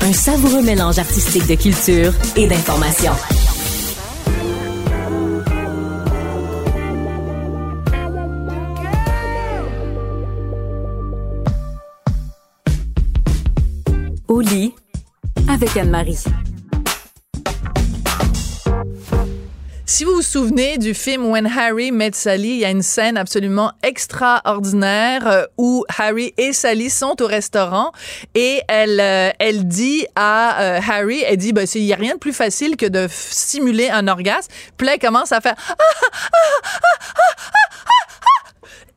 Un savoureux mélange artistique de culture et d'information. Au avec Anne-Marie.
Si vous vous souvenez du film When Harry Met Sally, il y a une scène absolument extraordinaire euh, où Harry et Sally sont au restaurant et elle, euh, elle dit à euh, Harry, elle dit, ben, il n'y a rien de plus facile que de simuler un orgasme. Puis elle commence à faire ah, ah,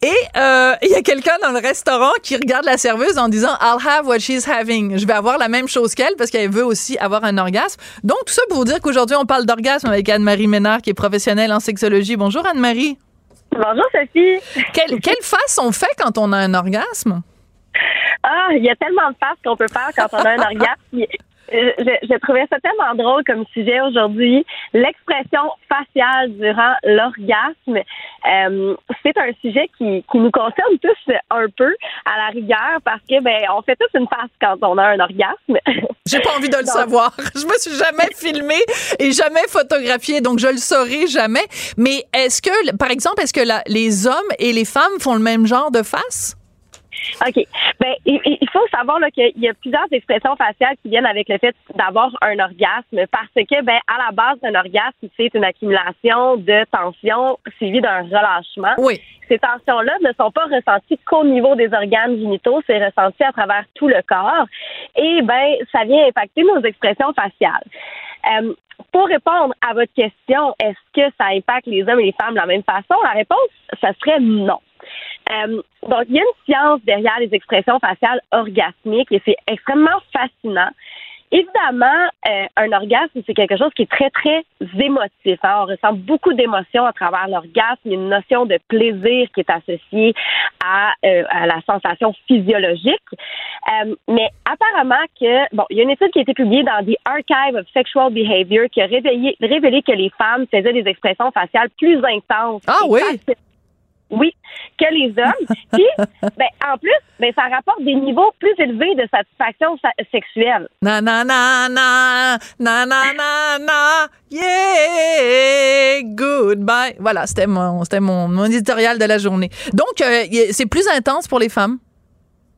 et euh, il y a quelqu'un dans le restaurant qui regarde la serveuse en disant I'll have what she's having. Je vais avoir la même chose qu'elle parce qu'elle veut aussi avoir un orgasme. Donc tout ça pour vous dire qu'aujourd'hui on parle d'orgasme avec Anne-Marie Ménard qui est professionnelle en sexologie. Bonjour Anne-Marie.
Bonjour Sophie.
Quelle, quelle face on fait quand on a un orgasme?
Ah, il y a tellement de faces qu'on peut faire quand on a un orgasme. Euh, je, trouvais ça tellement drôle comme sujet aujourd'hui. L'expression faciale durant l'orgasme, euh, c'est un sujet qui, qui nous concerne tous un peu à la rigueur parce que ben on fait tous une face quand on a un orgasme.
J'ai pas envie de le savoir. Je me suis jamais filmée et jamais photographiée, donc je le saurai jamais. Mais est-ce que, par exemple, est-ce que les hommes et les femmes font le même genre de face?
OK. Ben, il, faut savoir qu'il y a plusieurs expressions faciales qui viennent avec le fait d'avoir un orgasme parce que, ben, à la base d'un orgasme, c'est une accumulation de tensions suivie d'un relâchement.
Oui.
Ces tensions-là ne sont pas ressenties qu'au niveau des organes génitaux, c'est ressenti à travers tout le corps. Et, ben, ça vient impacter nos expressions faciales. Euh, pour répondre à votre question, est-ce que ça impacte les hommes et les femmes de la même façon? La réponse, ça serait non. Euh, donc, il y a une science derrière les expressions faciales orgasmiques et c'est extrêmement fascinant. Évidemment, euh, un orgasme, c'est quelque chose qui est très, très émotif. Hein. On ressent beaucoup d'émotions à travers l'orgasme. Il y a une notion de plaisir qui est associée à, euh, à la sensation physiologique. mais apparemment que, bon, il y a une étude qui a été publiée dans The Archive of Sexual Behavior qui a révélé, révélé que les femmes faisaient des expressions faciales plus intenses.
Ah oui?
Oui, que les hommes. Puis, ben, en plus, ben, ça rapporte des niveaux plus élevés de satisfaction sexuelle.
Na na na na na na na na yeah goodbye. Voilà, c'était mon c'était mon, mon éditorial de la journée. Donc, euh, c'est plus intense pour les femmes?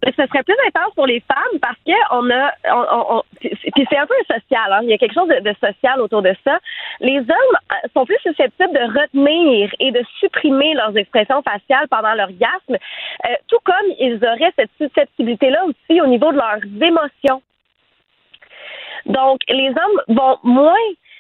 Ce serait plus intense pour les femmes parce que on a, on, puis c'est un peu social. Hein. Il y a quelque chose de, social autour de ça. Les hommes euh, sont plus susceptibles de retenir et de supprimer leurs expressions faciales pendant l'orgasme, euh, tout comme ils auraient cette susceptibilité-là aussi au niveau de leurs émotions. Donc, les hommes vont moins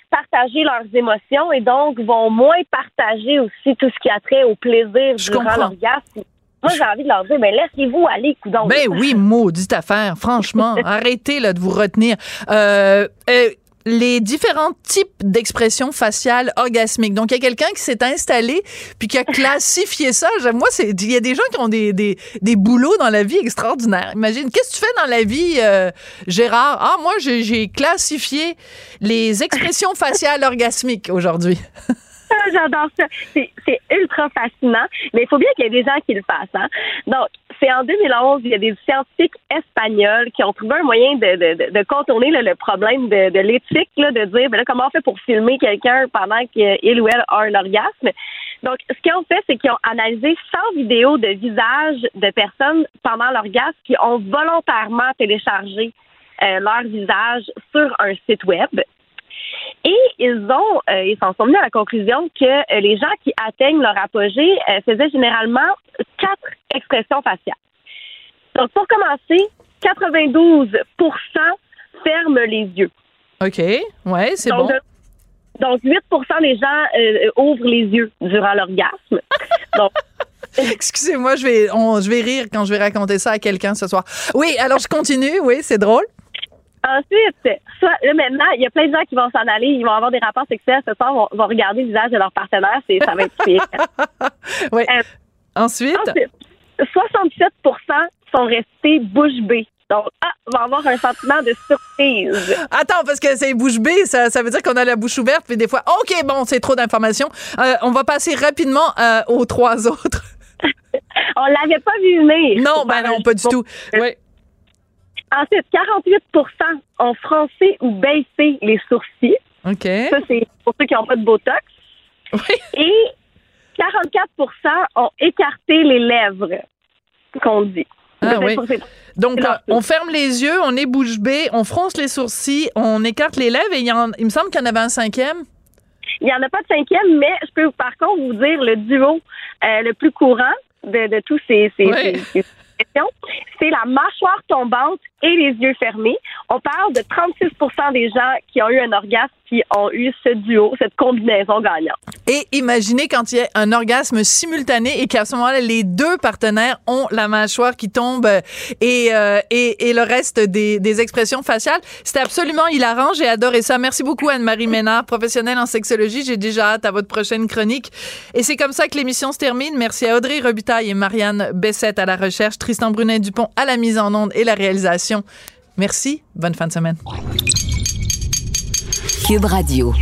partager leurs émotions et donc vont moins partager aussi tout ce qui a trait au plaisir durant l'orgasme moi, j'ai envie de leur dire, mais ben, laissez-vous aller.
Ben oui, maudite affaire. Franchement, arrêtez là, de vous retenir. Euh, euh, les différents types d'expressions faciales orgasmiques. Donc, il y a quelqu'un qui s'est installé puis qui a classifié ça. Moi, c'est il y a des gens qui ont des, des, des boulots dans la vie extraordinaires. Imagine, qu'est-ce que tu fais dans la vie, euh, Gérard? Ah, moi, j'ai classifié les expressions faciales orgasmiques aujourd'hui.
J'adore ça. C'est ultra fascinant, mais il faut bien qu'il y ait des gens qui le fassent. Hein? Donc, c'est en 2011, il y a des scientifiques espagnols qui ont trouvé un moyen de, de, de contourner le problème de, de l'éthique, de dire ben là, comment on fait pour filmer quelqu'un pendant qu'il ou elle a un orgasme. Donc, ce qu'ils ont fait, c'est qu'ils ont analysé 100 vidéos de visages de personnes pendant l'orgasme qui ont volontairement téléchargé euh, leur visage sur un site web. Et ils ont, euh, ils s'en sont venus à la conclusion que euh, les gens qui atteignent leur apogée euh, faisaient généralement quatre expressions faciales. Donc, pour commencer, 92 ferment les yeux.
OK. Ouais, c'est bon.
de- donc, 8% des gens euh, ouvrent les yeux durant l'orgasme. donc,
Excusez-moi, je vais, on- je vais rire quand je vais raconter ça à quelqu'un ce soir. Oui, alors je continue. Oui, c'est drôle.
Ensuite, soit, là, maintenant, il y a plein de gens qui vont s'en aller, ils vont avoir des rapports sexuels ce soir, vont, vont regarder le visage de leur partenaire, c'est, ça va être pire.
Oui.
Euh,
Ensuite,
ensuite, 67% sont restés bouche bée. Donc, ah, va avoir un sentiment de surprise.
attends, parce que c'est bouche bée, ça, ça veut dire qu'on a la bouche ouverte, puis des fois, OK, bon, c'est trop d'informations. Euh, on va passer rapidement euh, aux trois autres.
On l'avait pas vu venir.
Non, ben non, pas du tout. Oui.
Ensuite, 48% ont froncé ou baissé les sourcils.
OK.
Ça, c'est pour ceux qui n'ont pas de Botox. Et 44% ont écarté les lèvres, qu'on dit.
Ah oui. Donc, euh, on ferme les yeux, on est bouche bée, on fronce les sourcils, on écarte les lèvres et il, y en- il me semble qu'il y en avait un cinquième.
Il n'y en a pas de cinquième, mais je peux par contre vous dire le duo euh, le plus courant de, de tous ces, ces,
Oui.
ces- c'est la mâchoire tombante et les yeux fermés. On parle de 36 des gens qui ont eu un orgasme qui ont eu ce duo, cette combinaison gagnante.
Et imaginez quand il y a un orgasme simultané et qu'à ce moment-là, les deux partenaires ont la mâchoire qui tombe euh, et, euh, et, et le reste des, des expressions faciales. C'était absolument hilarant. J'ai adoré ça. Merci beaucoup, Anne-Marie Ménard, professionnelle en sexologie. J'ai déjà hâte à votre prochaine chronique. Et c'est comme ça que l'émission se termine. Merci à Audrey Robitaille et Marianne Bessette à la recherche, Tristan Brunet-Dupont à la mise en onde et la réalisation. Merci. Bonne fin de semaine.
Cube Radio.